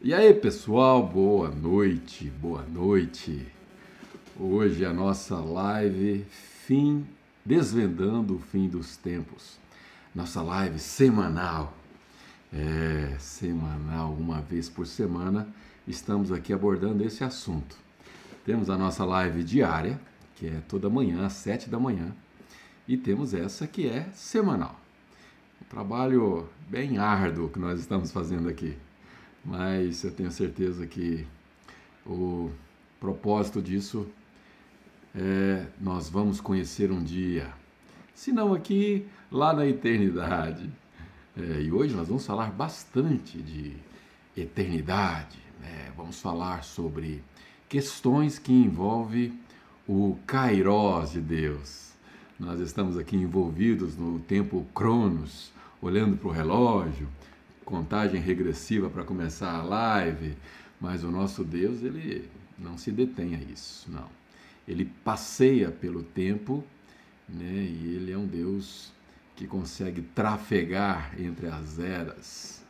E aí, pessoal, boa noite, boa noite. Hoje a nossa live fim desvendando o fim dos tempos. Nossa live semanal. É, semanal, uma vez por semana, estamos aqui abordando esse assunto. Temos a nossa live diária, que é toda manhã, às sete da manhã, e temos essa que é semanal. Um trabalho bem árduo que nós estamos fazendo aqui mas eu tenho certeza que o propósito disso é nós vamos conhecer um dia, se não aqui, lá na eternidade. É, e hoje nós vamos falar bastante de eternidade, né? vamos falar sobre questões que envolvem o Kairos de Deus. Nós estamos aqui envolvidos no tempo Cronos, olhando para o relógio, contagem regressiva para começar a live, mas o nosso Deus, ele não se detém a isso, não. Ele passeia pelo tempo, né? E ele é um Deus que consegue trafegar entre as eras.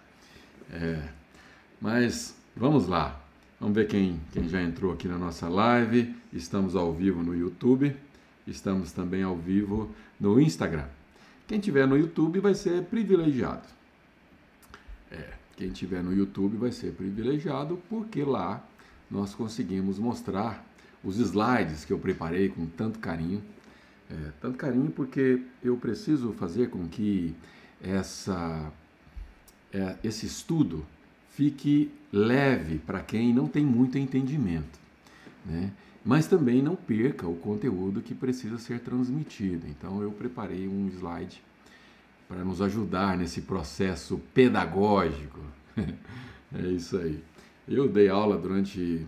É. Mas vamos lá. Vamos ver quem, quem já entrou aqui na nossa live. Estamos ao vivo no YouTube, estamos também ao vivo no Instagram. Quem tiver no YouTube vai ser privilegiado é, quem tiver no YouTube vai ser privilegiado, porque lá nós conseguimos mostrar os slides que eu preparei com tanto carinho. É, tanto carinho porque eu preciso fazer com que essa, é, esse estudo fique leve para quem não tem muito entendimento, né? mas também não perca o conteúdo que precisa ser transmitido. Então eu preparei um slide para nos ajudar nesse processo pedagógico. é isso aí. Eu dei aula durante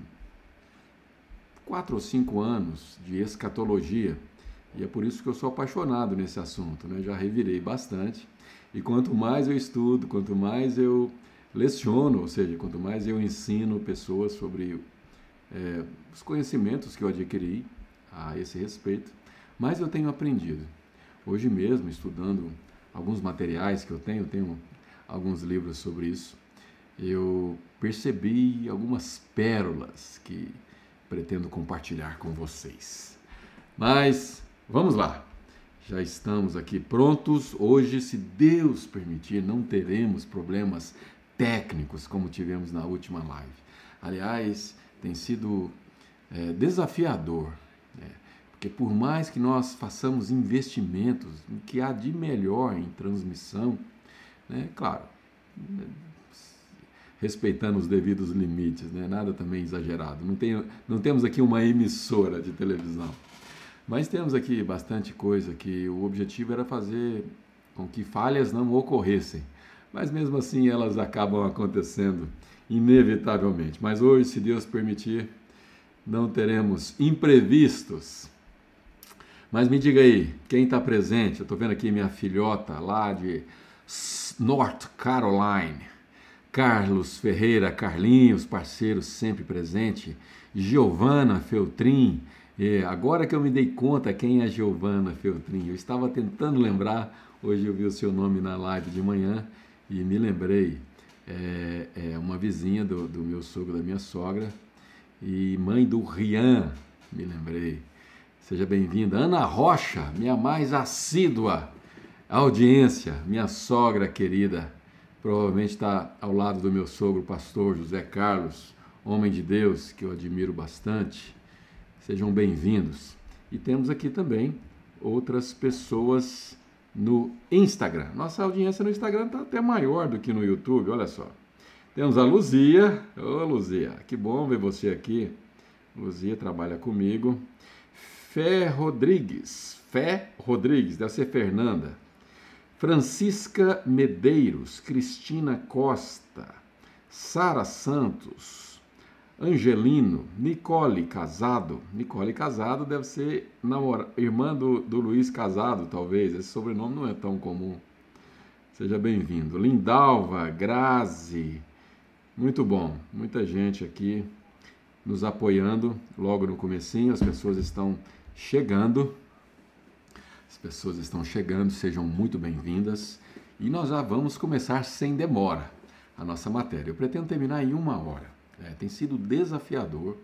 quatro ou cinco anos de escatologia e é por isso que eu sou apaixonado nesse assunto. Né? Já revirei bastante e quanto mais eu estudo, quanto mais eu leciono, ou seja, quanto mais eu ensino pessoas sobre é, os conhecimentos que eu adquiri a esse respeito, mais eu tenho aprendido. Hoje mesmo, estudando alguns materiais que eu tenho, tenho alguns livros sobre isso, eu percebi algumas pérolas que pretendo compartilhar com vocês. Mas vamos lá, já estamos aqui prontos. Hoje, se Deus permitir, não teremos problemas técnicos como tivemos na última live. Aliás, tem sido é, desafiador. Né? Porque por mais que nós façamos investimentos, o que há de melhor em transmissão, né, claro, respeitando os devidos limites, né, nada também exagerado. Não, tem, não temos aqui uma emissora de televisão, mas temos aqui bastante coisa que o objetivo era fazer com que falhas não ocorressem. Mas mesmo assim elas acabam acontecendo inevitavelmente. Mas hoje, se Deus permitir, não teremos imprevistos mas me diga aí, quem está presente? Eu estou vendo aqui minha filhota lá de North Carolina. Carlos Ferreira, Carlinhos, parceiro sempre presente. Giovana Feltrin. É, agora que eu me dei conta quem é Giovana Feltrin, eu estava tentando lembrar, hoje eu vi o seu nome na live de manhã e me lembrei. É, é uma vizinha do, do meu sogro, da minha sogra, e mãe do Rian, me lembrei. Seja bem-vinda. Ana Rocha, minha mais assídua audiência, minha sogra querida. Provavelmente está ao lado do meu sogro, pastor José Carlos, homem de Deus, que eu admiro bastante. Sejam bem-vindos. E temos aqui também outras pessoas no Instagram. Nossa audiência no Instagram está até maior do que no YouTube, olha só. Temos a Luzia. Ô, Luzia, que bom ver você aqui. Luzia trabalha comigo. Fé Rodrigues, Fé Rodrigues, deve ser Fernanda. Francisca Medeiros, Cristina Costa, Sara Santos, Angelino, Nicole Casado. Nicole Casado deve ser namora, irmã do, do Luiz Casado, talvez. Esse sobrenome não é tão comum. Seja bem-vindo. Lindalva, Grazi. Muito bom. Muita gente aqui nos apoiando logo no comecinho. As pessoas estão chegando. As pessoas estão chegando, sejam muito bem-vindas. E nós já vamos começar sem demora. a nossa matéria. Eu pretendo terminar em uma hora. É, tem sido desafiador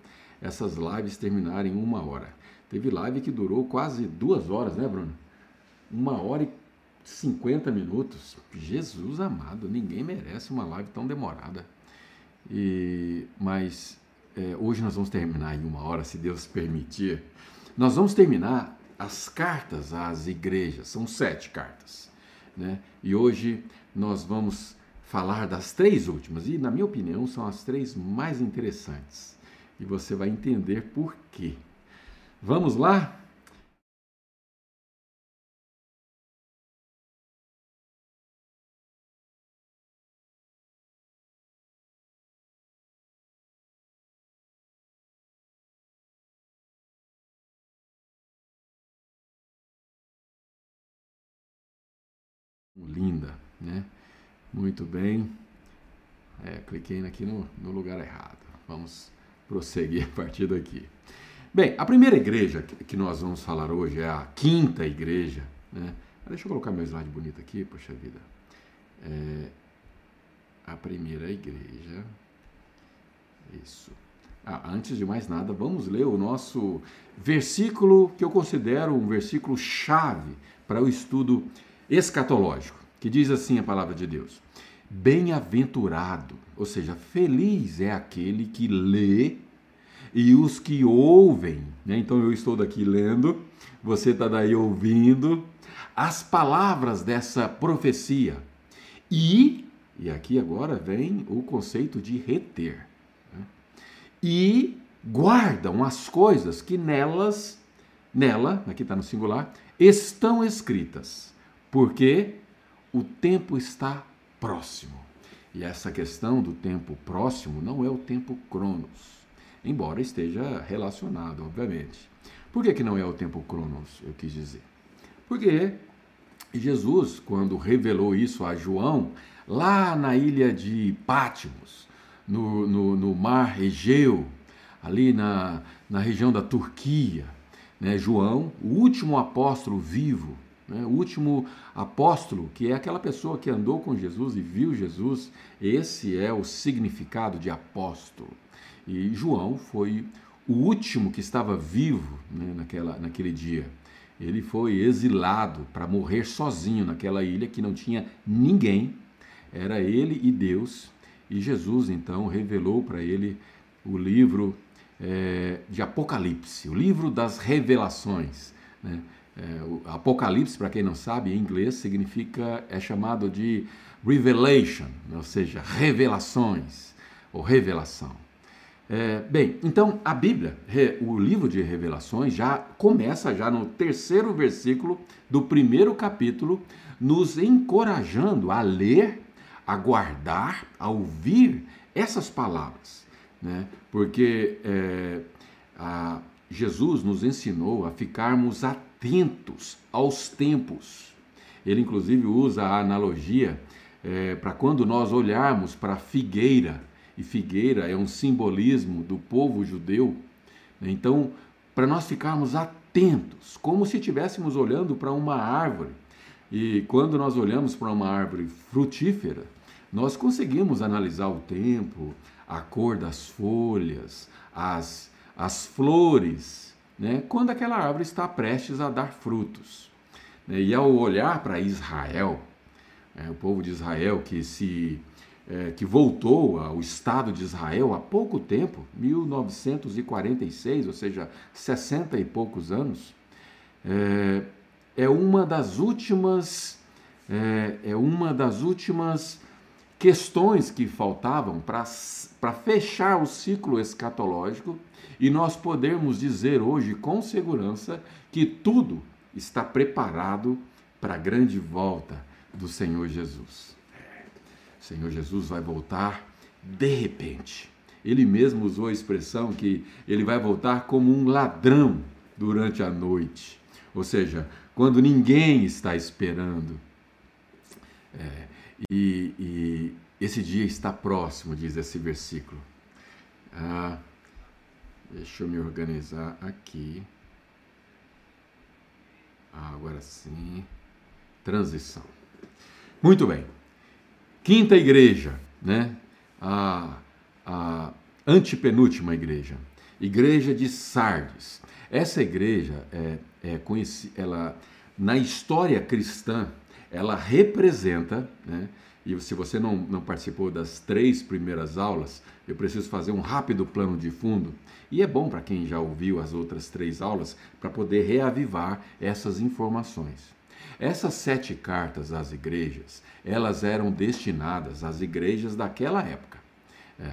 essas lives terminarem em uma hora. Teve live que durou quase duas horas, né, Bruno? Uma hora e 50 minutos. Jesus amado, ninguém merece uma live tão demorada. E, mas é, hoje nós vamos terminar em uma hora, se Deus permitir. Nós vamos terminar as cartas às igrejas, são sete cartas. Né? E hoje nós vamos falar das três últimas, e na minha opinião são as três mais interessantes. E você vai entender por quê. Vamos lá? Muito bem. É, cliquei aqui no, no lugar errado. Vamos prosseguir a partir daqui. Bem, a primeira igreja que nós vamos falar hoje é a quinta igreja, né? Deixa eu colocar meu slide bonito aqui, poxa vida. É, a primeira igreja. Isso. Ah, antes de mais nada, vamos ler o nosso versículo que eu considero um versículo chave para o estudo escatológico, que diz assim a palavra de Deus: Bem-aventurado, ou seja, feliz é aquele que lê e os que ouvem. Né? Então eu estou daqui lendo, você está daí ouvindo as palavras dessa profecia. E, e aqui agora vem o conceito de reter. Né? E guardam as coisas que nelas, nela, aqui está no singular, estão escritas porque o tempo está próximo. E essa questão do tempo próximo não é o tempo cronos, embora esteja relacionado, obviamente. Por que, que não é o tempo cronos, eu quis dizer? Porque Jesus, quando revelou isso a João, lá na ilha de Pátimos, no, no, no mar Egeu, ali na, na região da Turquia, né, João, o último apóstolo vivo, né? O último apóstolo, que é aquela pessoa que andou com Jesus e viu Jesus, esse é o significado de apóstolo. E João foi o último que estava vivo né, naquela, naquele dia. Ele foi exilado para morrer sozinho naquela ilha que não tinha ninguém, era ele e Deus. E Jesus então revelou para ele o livro é, de Apocalipse, o livro das revelações. Né? É, o Apocalipse, para quem não sabe, em inglês significa, é chamado de revelation, ou seja, revelações ou revelação. É, bem, então a Bíblia, o livro de revelações, já começa já no terceiro versículo do primeiro capítulo, nos encorajando a ler, a guardar, a ouvir essas palavras, né? Porque é, a, Jesus nos ensinou a ficarmos atentos atentos aos tempos. Ele, inclusive, usa a analogia é, para quando nós olharmos para a figueira, e figueira é um simbolismo do povo judeu. Né? Então, para nós ficarmos atentos, como se estivéssemos olhando para uma árvore. E quando nós olhamos para uma árvore frutífera, nós conseguimos analisar o tempo, a cor das folhas, as, as flores, né, quando aquela árvore está prestes a dar frutos. Né, e ao olhar para Israel, é, o povo de Israel que se é, que voltou ao Estado de Israel há pouco tempo, 1946, ou seja, 60 e poucos anos, é, é uma das últimas é, é uma das últimas questões que faltavam para fechar o ciclo escatológico e nós podermos dizer hoje com segurança que tudo está preparado para a grande volta do Senhor Jesus. O Senhor Jesus vai voltar de repente. Ele mesmo usou a expressão que ele vai voltar como um ladrão durante a noite, ou seja, quando ninguém está esperando. É, e, e, esse dia está próximo, diz esse versículo. Ah, Deixa eu me organizar aqui. Ah, agora sim. Transição. Muito bem. Quinta igreja. né, a, a antepenúltima igreja, igreja de Sardes. Essa igreja é, é conhecida, ela na história cristã, ela representa, né, e se você não, não participou das três primeiras aulas, eu preciso fazer um rápido plano de fundo. E é bom para quem já ouviu as outras três aulas para poder reavivar essas informações. Essas sete cartas às igrejas, elas eram destinadas às igrejas daquela época. É,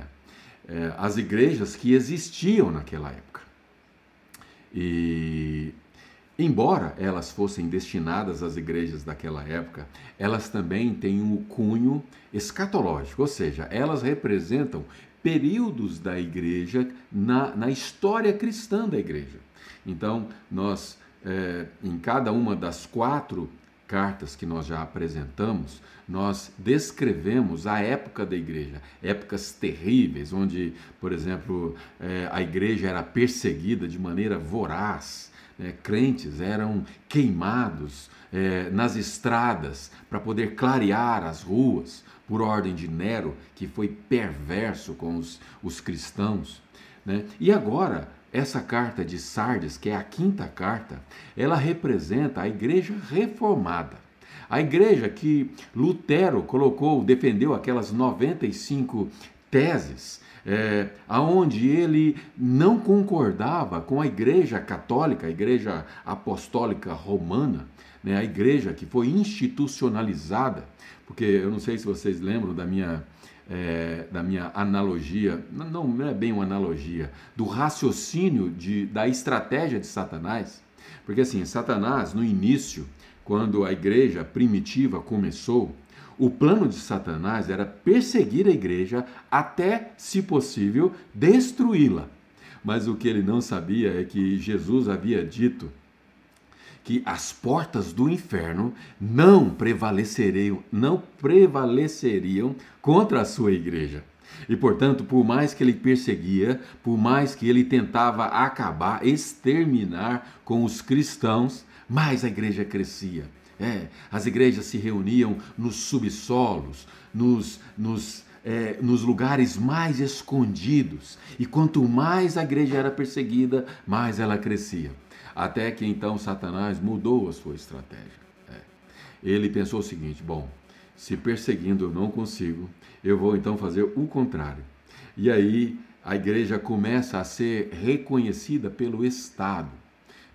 é, as igrejas que existiam naquela época. E Embora elas fossem destinadas às igrejas daquela época, elas também têm um cunho escatológico, ou seja, elas representam períodos da igreja na, na história cristã da igreja. Então, nós, é, em cada uma das quatro cartas que nós já apresentamos, nós descrevemos a época da igreja, épocas terríveis, onde, por exemplo, é, a igreja era perseguida de maneira voraz é, crentes eram queimados é, nas estradas para poder clarear as ruas por ordem de Nero, que foi perverso com os, os cristãos. Né? E agora, essa carta de Sardes, que é a quinta carta, ela representa a igreja reformada. A igreja que Lutero colocou, defendeu aquelas 95 teses é, aonde ele não concordava com a Igreja Católica, a Igreja Apostólica Romana, né, a igreja que foi institucionalizada, porque eu não sei se vocês lembram da minha, é, da minha analogia, não, não é bem uma analogia, do raciocínio de, da estratégia de Satanás, porque assim, Satanás, no início, quando a igreja primitiva começou, o plano de Satanás era perseguir a igreja até, se possível, destruí-la. Mas o que ele não sabia é que Jesus havia dito que as portas do inferno não prevaleceriam, não prevaleceriam contra a sua igreja. E portanto, por mais que ele perseguia, por mais que ele tentava acabar, exterminar com os cristãos, mais a igreja crescia. É, as igrejas se reuniam nos subsolos, nos, nos, é, nos lugares mais escondidos. E quanto mais a igreja era perseguida, mais ela crescia. Até que então Satanás mudou a sua estratégia. É. Ele pensou o seguinte: bom, se perseguindo eu não consigo, eu vou então fazer o contrário. E aí a igreja começa a ser reconhecida pelo Estado,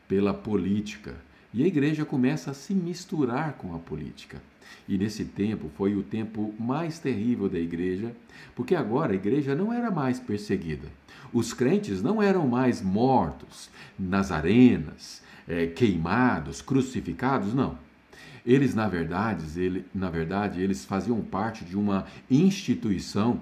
pela política e a igreja começa a se misturar com a política. E nesse tempo foi o tempo mais terrível da igreja, porque agora a igreja não era mais perseguida. Os crentes não eram mais mortos nas arenas, é, queimados, crucificados, não. Eles, na verdade, ele, na verdade, eles faziam parte de uma instituição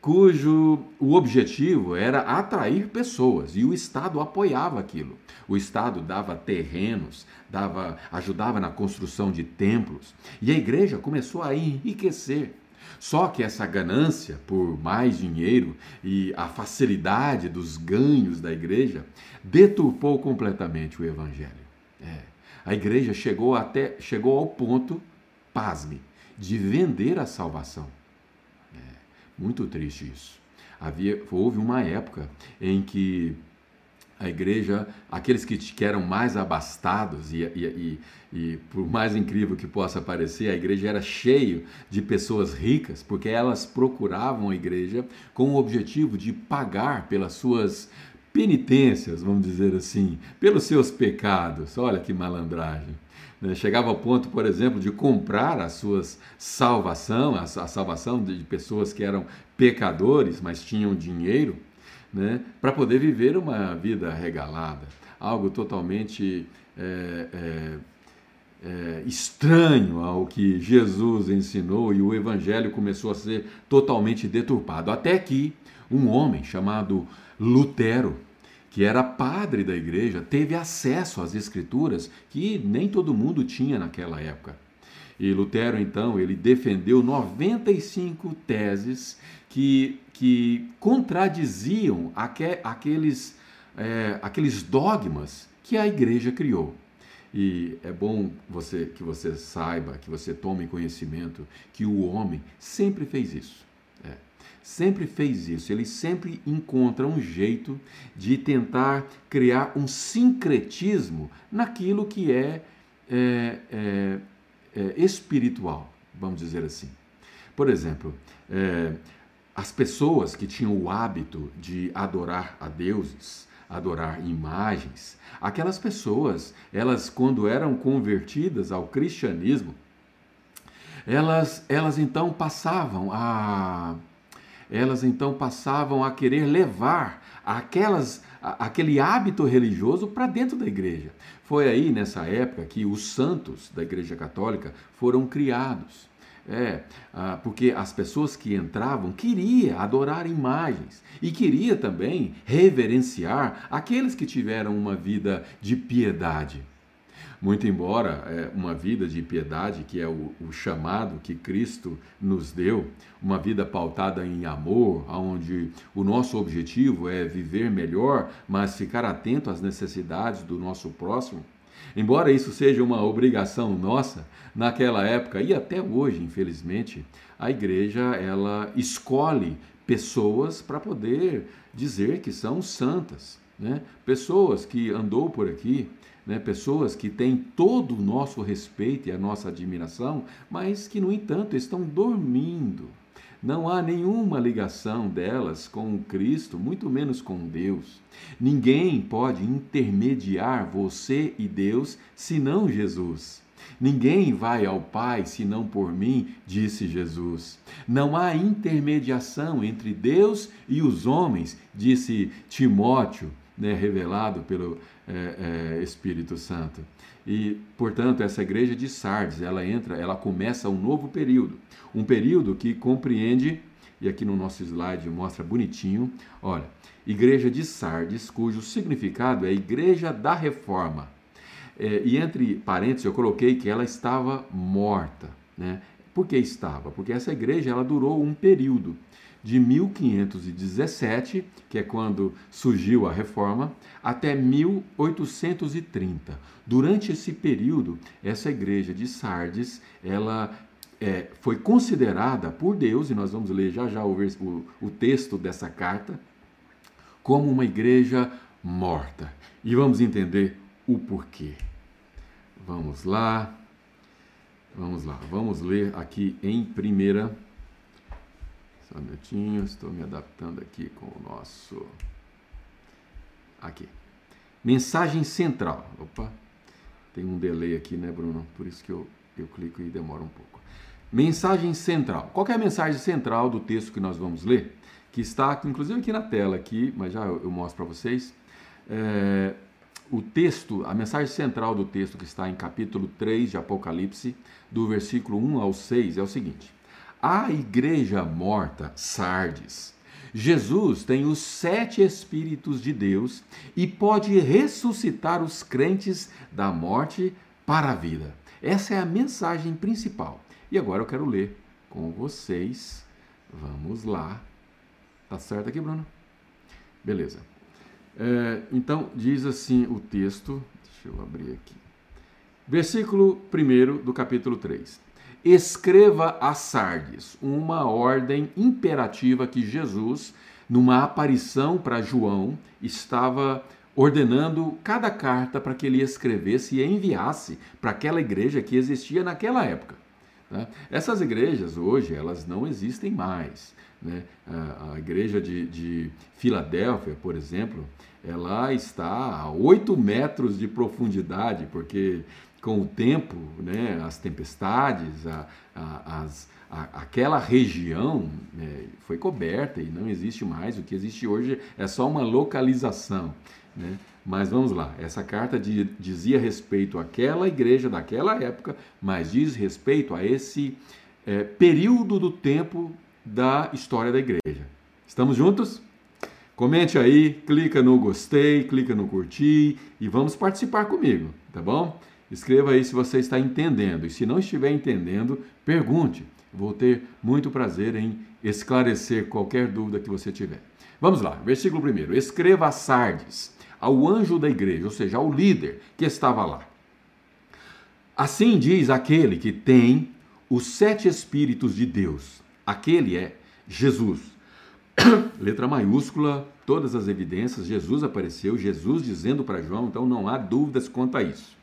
cujo o objetivo era atrair pessoas e o Estado apoiava aquilo. O Estado dava terrenos, dava, ajudava na construção de templos e a igreja começou a enriquecer. Só que essa ganância por mais dinheiro e a facilidade dos ganhos da igreja deturpou completamente o evangelho. É. A igreja chegou até chegou ao ponto, pasme, de vender a salvação. Muito triste isso. Havia, houve uma época em que a igreja, aqueles que, eram mais abastados, e, e, e, e, por mais incrível que possa parecer, a igreja era cheia de pessoas ricas, porque elas procuravam a igreja com o objetivo de pagar pelas suas penitências, vamos dizer assim, pelos seus pecados. Olha que malandragem. Né? Chegava ao ponto, por exemplo, de comprar a sua salvação, a, a salvação de pessoas que eram pecadores, mas tinham dinheiro, né? para poder viver uma vida regalada. Algo totalmente é, é, é, estranho ao que Jesus ensinou e o evangelho começou a ser totalmente deturpado. Até que um homem chamado Lutero, que era padre da igreja, teve acesso às escrituras que nem todo mundo tinha naquela época. E Lutero, então, ele defendeu 95 teses que, que contradiziam aqueles, é, aqueles dogmas que a igreja criou. E é bom você que você saiba, que você tome conhecimento que o homem sempre fez isso. Sempre fez isso. Ele sempre encontra um jeito de tentar criar um sincretismo naquilo que é, é, é, é espiritual, vamos dizer assim. Por exemplo, é, as pessoas que tinham o hábito de adorar a deuses, adorar imagens, aquelas pessoas, elas quando eram convertidas ao cristianismo, elas, elas então passavam a elas então passavam a querer levar aquelas, aquele hábito religioso para dentro da igreja. Foi aí nessa época que os santos da Igreja Católica foram criados. É, ah, porque as pessoas que entravam queria adorar imagens e queria também reverenciar aqueles que tiveram uma vida de piedade. Muito embora é, uma vida de piedade, que é o, o, chamado que Cristo nos deu, uma vida pautada em amor, onde o nosso objetivo é viver melhor, mas ficar atento às necessidades do nosso próximo, Embora isso seja uma obrigação nossa, naquela época e até hoje, infelizmente, a igreja ela escolhe pessoas para poder dizer que são santas, né? Pessoas que andou por aqui, né? Pessoas que têm todo o nosso respeito e a nossa admiração, mas que no entanto estão dormindo não há nenhuma ligação delas com Cristo, muito menos com Deus. Ninguém pode intermediar você e Deus senão Jesus. Ninguém vai ao Pai senão por mim, disse Jesus. Não há intermediação entre Deus e os homens, disse Timóteo, né, revelado pelo é, é, Espírito Santo. E, portanto, essa igreja de Sardes, ela entra, ela começa um novo período, um período que compreende, e aqui no nosso slide mostra bonitinho, olha, igreja de Sardes, cujo significado é igreja da reforma. É, e entre parênteses eu coloquei que ela estava morta, né? Por que estava? Porque essa igreja ela durou um período de 1517, que é quando surgiu a reforma, até 1830. Durante esse período, essa igreja de Sardes, ela é, foi considerada por Deus, e nós vamos ler já já o, o, o texto dessa carta, como uma igreja morta. E vamos entender o porquê. Vamos lá. Vamos lá. Vamos ler aqui em primeira só um minutinho, estou me adaptando aqui com o nosso. Aqui. Mensagem central. Opa, tem um delay aqui, né, Bruno? Por isso que eu, eu clico e demora um pouco. Mensagem central. Qual é a mensagem central do texto que nós vamos ler? Que está, inclusive, aqui na tela, aqui, mas já eu, eu mostro para vocês. É, o texto, a mensagem central do texto que está em capítulo 3 de Apocalipse, do versículo 1 ao 6, é o seguinte: a igreja morta, Sardes. Jesus tem os sete Espíritos de Deus e pode ressuscitar os crentes da morte para a vida. Essa é a mensagem principal. E agora eu quero ler com vocês. Vamos lá. Tá certo aqui, Bruno? Beleza. É, então, diz assim o texto. Deixa eu abrir aqui. Versículo 1 do capítulo 3 escreva a Sardes, uma ordem imperativa que Jesus, numa aparição para João, estava ordenando cada carta para que ele escrevesse e enviasse para aquela igreja que existia naquela época. Né? Essas igrejas hoje elas não existem mais. Né? A, igreja de, de Filadélfia, por exemplo, ela está a 8 metros de profundidade, porque com o tempo, né, as tempestades, a, a, as, a, aquela região né, foi coberta e não existe mais. O que existe hoje é só uma localização. Né? Mas vamos lá, essa carta de, dizia respeito àquela igreja daquela época, mas diz respeito a esse é, período do tempo da história da igreja. Estamos juntos? Comente aí, clica no gostei, clica no curtir e vamos participar comigo, tá bom? Escreva aí se você está entendendo. E se não estiver entendendo, pergunte. Vou ter muito prazer em esclarecer qualquer dúvida que você tiver. Vamos lá, versículo 1. Escreva a Sardes, ao anjo da igreja, ou seja, ao líder que estava lá. Assim diz aquele que tem os sete Espíritos de Deus. Aquele é Jesus. Letra maiúscula, todas as evidências, Jesus apareceu, Jesus dizendo para João, então não há dúvidas quanto a isso.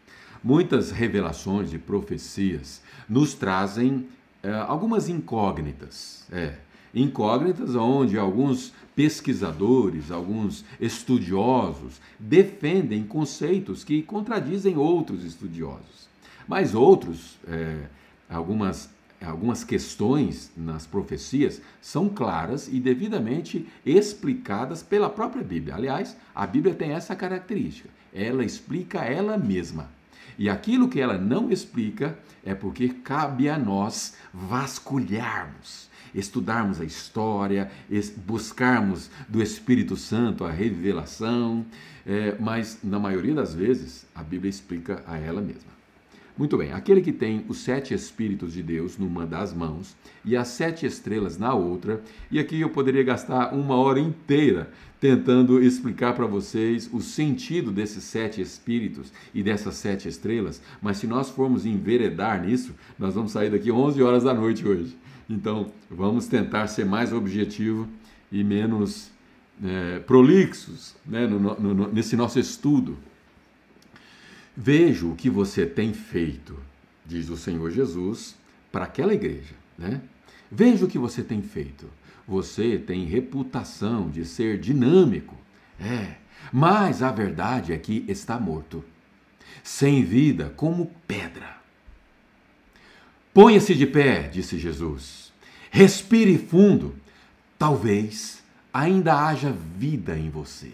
Muitas revelações e profecias nos trazem é, algumas incógnitas. É, incógnitas onde alguns pesquisadores, alguns estudiosos defendem conceitos que contradizem outros estudiosos. Mas outros, é, algumas, algumas questões nas profecias são claras e devidamente explicadas pela própria Bíblia. Aliás, a Bíblia tem essa característica: ela explica ela mesma. E aquilo que ela não explica é porque cabe a nós vasculharmos, estudarmos a história, buscarmos do Espírito Santo a revelação, é, mas na maioria das vezes a Bíblia explica a ela mesma. Muito bem, aquele que tem os sete Espíritos de Deus numa das mãos e as sete estrelas na outra, e aqui eu poderia gastar uma hora inteira tentando explicar para vocês o sentido desses sete Espíritos e dessas sete estrelas, mas se nós formos enveredar nisso, nós vamos sair daqui 11 horas da noite hoje. Então, vamos tentar ser mais objetivo e menos é, prolixos né, no, no, no, nesse nosso estudo. Vejo o que você tem feito, diz o Senhor Jesus, para aquela igreja. Né? Veja o que você tem feito. Você tem reputação de ser dinâmico. É, mas a verdade é que está morto, sem vida, como pedra. Ponha-se de pé, disse Jesus. Respire fundo. Talvez ainda haja vida em você.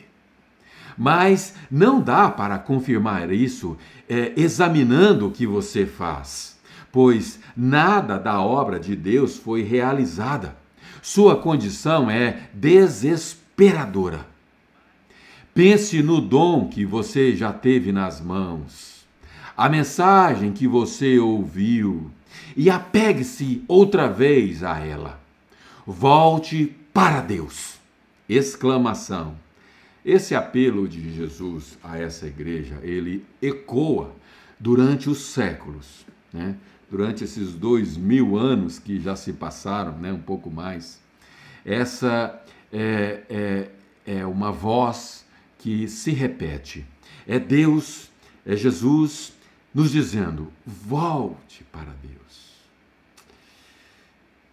Mas não dá para confirmar isso é, examinando o que você faz, pois nada da obra de Deus foi realizada. Sua condição é desesperadora. Pense no dom que você já teve nas mãos, a mensagem que você ouviu, e apegue-se outra vez a ela. Volte para Deus! Exclamação. Esse apelo de Jesus a essa igreja, ele ecoa durante os séculos, né? Durante esses dois mil anos que já se passaram, né? um pouco mais. Essa é, é, é uma voz que se repete. É Deus, é Jesus nos dizendo: volte para Deus.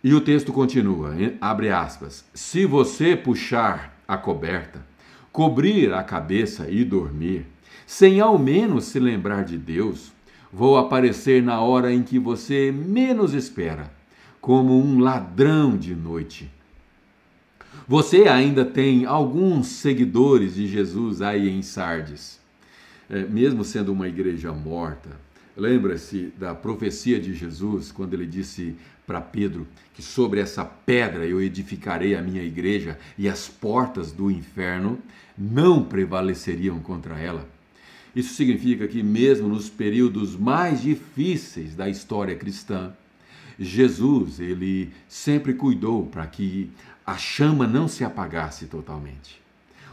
E o texto continua, abre aspas. Se você puxar a coberta, cobrir a cabeça e dormir, sem ao menos se lembrar de Deus, vou aparecer na hora em que você menos espera, como um ladrão de noite. Você ainda tem alguns seguidores de Jesus aí em Sardes, é, mesmo sendo uma igreja morta. Lembra-se da profecia de Jesus quando ele disse para Pedro que sobre essa pedra eu edificarei a minha igreja e as portas do inferno não prevaleceriam contra ela. Isso significa que, mesmo nos períodos mais difíceis da história cristã, Jesus ele sempre cuidou para que a chama não se apagasse totalmente.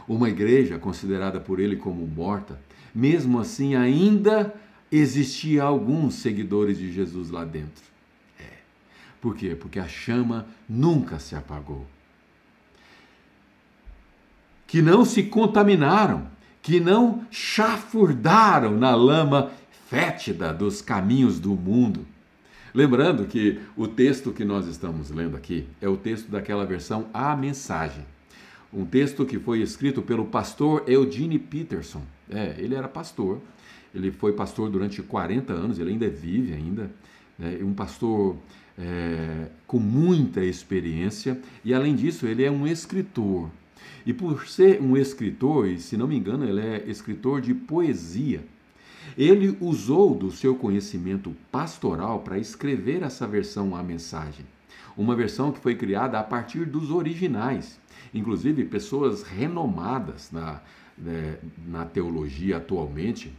Uma igreja considerada por ele como morta, mesmo assim ainda existia alguns seguidores de Jesus lá dentro. Por quê? Porque a chama nunca se apagou. Que não se contaminaram, que não chafurdaram na lama fétida dos caminhos do mundo. Lembrando que o texto que nós estamos lendo aqui é o texto daquela versão A Mensagem. Um texto que foi escrito pelo pastor Eugene Peterson. É, ele era pastor. Ele foi pastor durante 40 anos, ele ainda vive ainda. Né? Um pastor é, com muita experiência e, além disso, ele é um escritor. E por ser um escritor, e se não me engano, ele é escritor de poesia, ele usou do seu conhecimento pastoral para escrever essa versão à mensagem. Uma versão que foi criada a partir dos originais. Inclusive, pessoas renomadas na, né, na teologia atualmente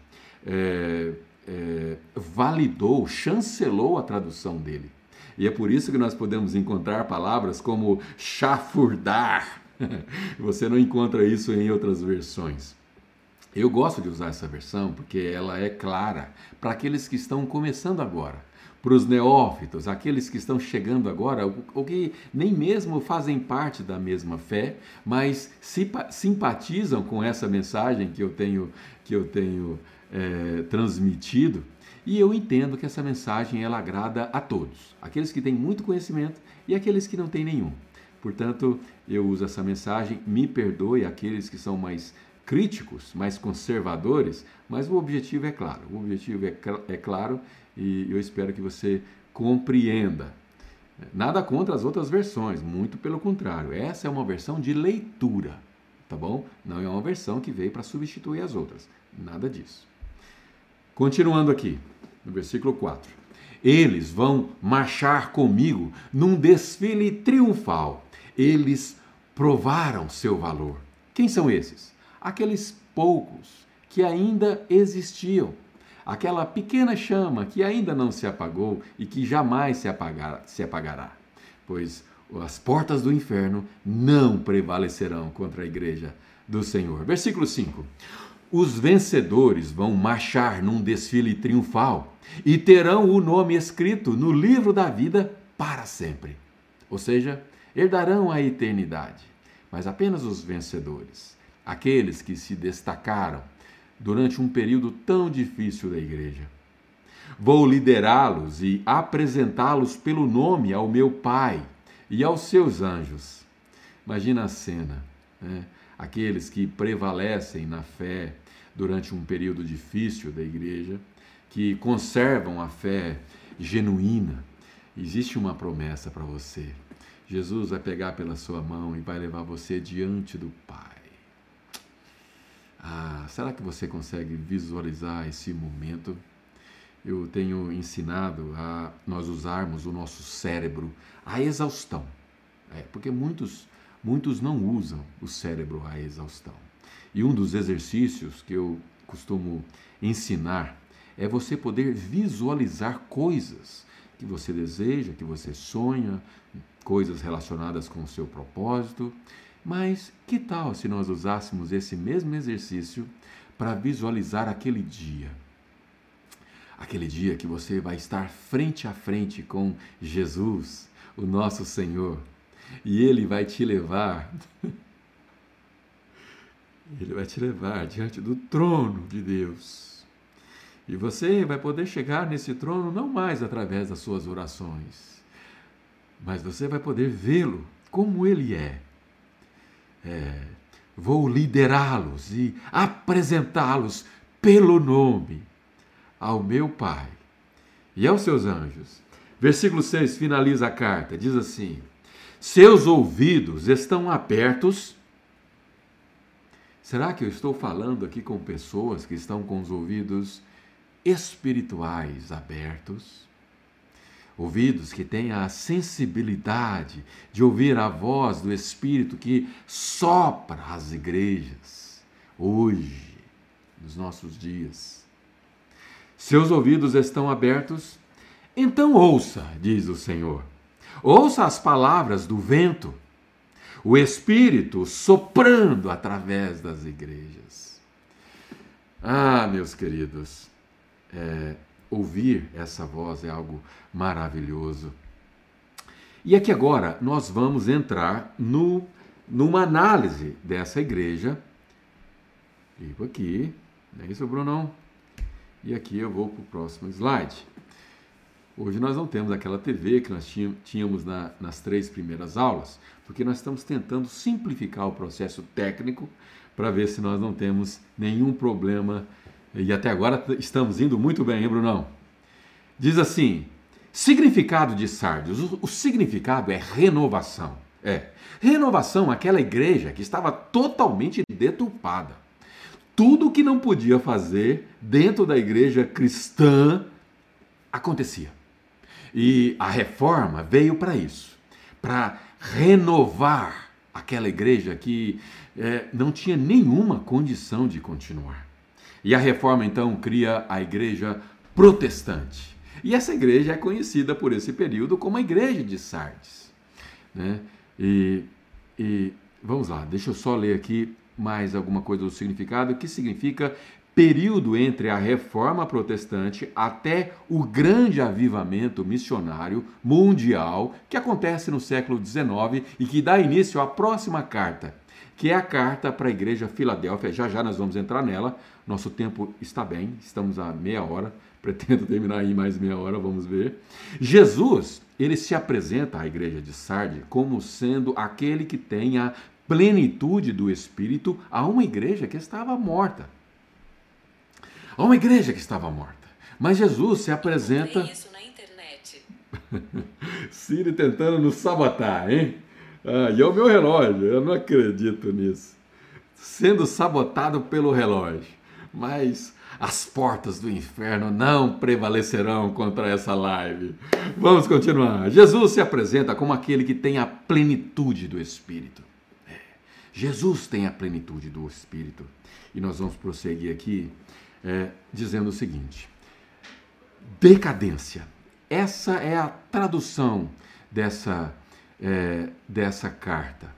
é, é, validou, chancelou a tradução dele. E é por isso que nós podemos encontrar palavras como chafurdar. Você não encontra isso em outras versões. Eu gosto de usar essa versão porque ela é clara para aqueles que estão começando agora. para os neófitos, aqueles que estão chegando agora, ou que nem mesmo fazem parte da mesma fé, mas simpatizam com essa mensagem que eu tenho, que eu tenho é, transmitido. E eu entendo que essa mensagem ela agrada a todos, aqueles que têm muito conhecimento e aqueles que não têm nenhum. Portanto, eu uso essa mensagem, me perdoe aqueles que são mais críticos, mais conservadores, mas o objetivo é claro. O objetivo é, é claro e eu espero que você compreenda. Nada contra as outras versões, muito pelo contrário. Essa é uma versão de leitura, tá bom? Não é uma versão que veio para substituir as outras. Nada disso. Continuando aqui, no versículo 4. Eles vão marchar comigo num desfile triunfal. Eles provaram seu valor. Quem são esses? Aqueles poucos que ainda existiam aquela pequena chama que ainda não se apagou e que jamais se, apagar, se apagará, pois as portas do inferno não prevalecerão contra a igreja do Senhor. Versículo 5. Os vencedores vão marchar num desfile triunfal e terão o nome escrito no livro da vida para sempre. Ou seja, herdarão a eternidade. Mas apenas os vencedores, aqueles que se destacaram durante um período tão difícil da igreja. Vou liderá-los e apresentá-los pelo nome ao meu Pai e aos seus anjos. Imagina a cena, né? aqueles que prevalecem na fé durante um período difícil da igreja, que conservam a fé genuína. Existe uma promessa para você. Jesus vai pegar pela sua mão e vai levar você diante do Pai. Ah, será que você consegue visualizar esse momento? Eu tenho ensinado a nós usarmos o nosso cérebro à exaustão, é, porque muitos, muitos não usam o cérebro à exaustão. E um dos exercícios que eu costumo ensinar é você poder visualizar coisas que você deseja, que você sonha, coisas relacionadas com o seu propósito. Mas que tal se nós usássemos esse mesmo exercício para visualizar aquele dia? Aquele dia que você vai estar frente a frente com Jesus, o nosso Senhor, e Ele vai te levar. Ele vai te levar diante do trono de Deus. E você vai poder chegar nesse trono não mais através das suas orações, mas você vai poder vê-lo como ele é é, vou liderá-los e apresentá-los pelo nome ao meu Pai e aos seus anjos. Versículo 6 finaliza a carta, diz assim: Seus ouvidos estão abertos. Será que eu estou falando aqui com pessoas que estão com os ouvidos espirituais abertos? ouvidos que tenha a sensibilidade de ouvir a voz do Espírito que sopra as igrejas hoje, nos nossos dias. Seus ouvidos estão abertos? Então ouça, diz o Senhor. Ouça as palavras do vento, o Espírito soprando através das igrejas. Ah, meus queridos, é, ouvir essa voz é algo maravilhoso. E aqui agora nós vamos entrar no, numa análise dessa igreja. Clico aqui, não é isso, Brunão? E aqui eu vou para o próximo slide. Hoje nós não temos aquela TV que nós tínhamos na, nas três primeiras aulas, porque nós estamos tentando simplificar o processo técnico para ver se nós não temos nenhum problema e até agora estamos indo muito bem, hein, Brunão? Diz assim: significado de Sardes. O, o significado é renovação. É. Renovação, aquela igreja que estava totalmente deturpada. Tudo que não podia fazer dentro da igreja cristã acontecia. E a reforma veio para isso para renovar aquela igreja que é, não tinha nenhuma condição de continuar. E a reforma então cria a igreja protestante. E essa igreja é conhecida por esse período como a igreja de Sardes. Né? E, e vamos lá, deixa eu só ler aqui mais alguma coisa do significado, que significa período entre a reforma protestante até o grande avivamento missionário mundial que acontece no século XIX e que dá início à próxima carta, que é a carta para a igreja Filadélfia. Já já nós vamos entrar nela. Nosso tempo está bem, estamos a meia hora, pretendo terminar aí mais meia hora, vamos ver. Jesus, ele se apresenta à igreja de Sardes como sendo aquele que tem a plenitude do Espírito a uma igreja que estava morta. A uma igreja que estava morta. Mas Jesus se apresenta. isso na internet. Siri tentando nos sabotar, hein? Ah, e é o meu relógio, eu não acredito nisso. Sendo sabotado pelo relógio. Mas as portas do inferno não prevalecerão contra essa live. Vamos continuar. Jesus se apresenta como aquele que tem a plenitude do Espírito. É. Jesus tem a plenitude do Espírito. E nós vamos prosseguir aqui é, dizendo o seguinte: decadência. Essa é a tradução dessa, é, dessa carta.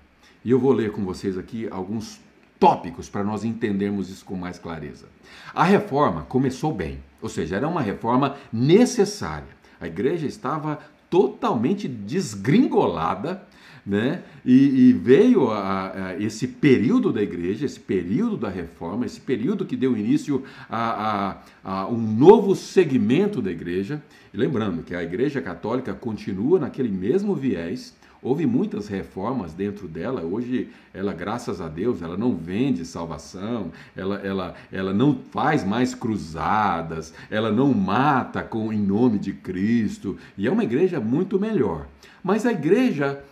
E eu vou ler com vocês aqui alguns tópicos para nós entendermos isso com mais clareza. A reforma começou bem, ou seja, era uma reforma necessária. A igreja estava totalmente desgringolada né? E, e veio a, a, esse período da igreja, esse período da reforma, esse período que deu início a, a, um novo segmento da igreja. E lembrando que a igreja católica continua naquele mesmo viés, houve muitas reformas dentro dela. Hoje, ela, graças a Deus, ela não vende salvação, ela, ela, ela não faz mais cruzadas, ela não mata com em nome de Cristo. E é uma igreja muito melhor. Mas a igreja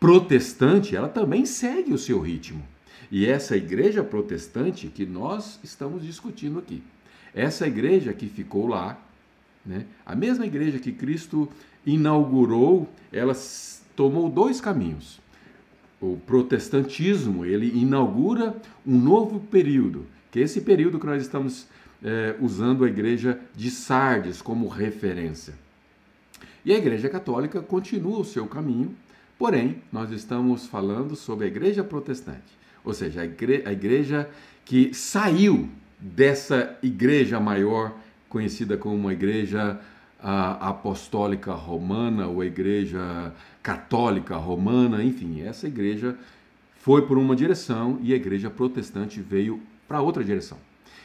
protestante, ela também segue o seu ritmo. E essa igreja protestante que nós estamos discutindo aqui, essa igreja que ficou lá, né, a mesma igreja que Cristo inaugurou, ela tomou dois caminhos. O protestantismo, ele inaugura um novo período, que é esse período que nós estamos é, usando a igreja de Sardes como referência. E a igreja católica continua o seu caminho, Porém, nós estamos falando sobre a igreja protestante, ou seja, a igreja, a igreja que saiu dessa igreja maior, conhecida como uma igreja apostólica romana ou a igreja católica romana, enfim, essa igreja foi por uma direção e a igreja protestante veio para outra direção.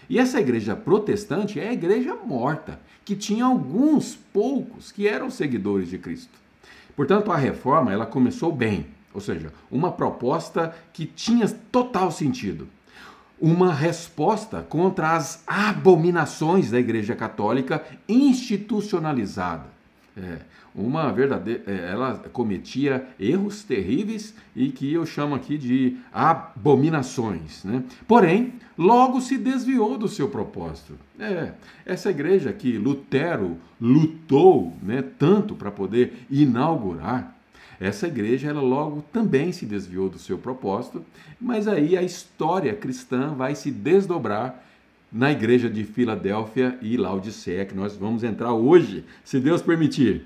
E essa igreja protestante é a igreja morta, que tinha alguns poucos que eram seguidores de Cristo. Portanto, a reforma ela começou bem, ou seja, uma proposta que tinha total sentido. Uma resposta contra as abominações da Igreja Católica institucionalizada. É, uma verdadeira, é, ela cometia erros terríveis e que eu chamo aqui de abominações. Né? Porém, logo se desviou do seu propósito. É, essa igreja que Lutero lutou né, tanto para poder inaugurar, essa igreja ela logo também se desviou do seu propósito, mas aí a história cristã vai se desdobrar na igreja de Filadélfia e Laodiceia, que nós vamos entrar hoje, se Deus permitir.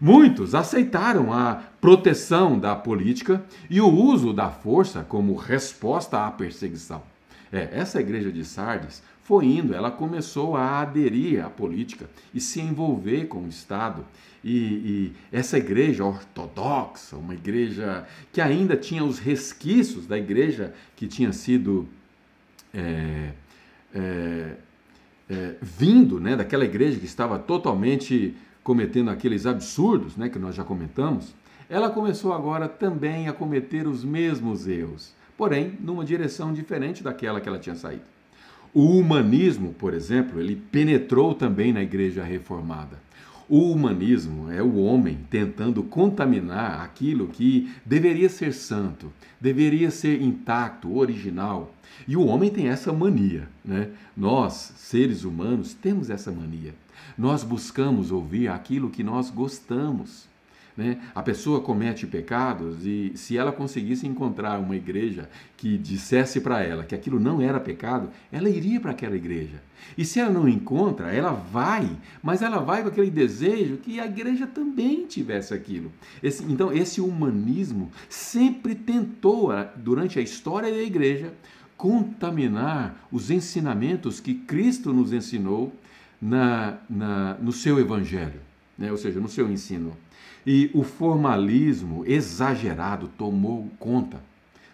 Muitos aceitaram a proteção da política e o uso da força como resposta à perseguição. É, essa igreja de Sardes foi indo, ela começou a aderir à política e se envolver com o Estado. E, e, essa igreja ortodoxa, uma igreja que ainda tinha os resquícios da igreja que tinha sido é, é, é, vindo né, daquela igreja que estava totalmente cometendo aqueles absurdos né, que nós já comentamos, ela começou agora também a cometer os mesmos erros, porém numa direção diferente daquela que ela tinha saído. O humanismo, por exemplo, ele penetrou também na igreja reformada. O humanismo é o homem tentando contaminar aquilo que deveria ser santo, deveria ser intacto, original. E o homem tem essa mania, né? Nós, seres humanos, temos essa mania. Nós buscamos ouvir aquilo que nós gostamos. Né? A pessoa comete pecados e se ela conseguisse encontrar uma igreja que dissesse para ela que aquilo não era pecado, ela iria para aquela igreja. E se ela não encontra, ela vai, mas ela vai com aquele desejo que a igreja também tivesse aquilo. Esse, então, esse humanismo sempre tentou, durante a história da igreja, contaminar os ensinamentos que Cristo nos ensinou na, na, no seu evangelho, né? ou seja, no seu ensino. E o formalismo exagerado tomou conta,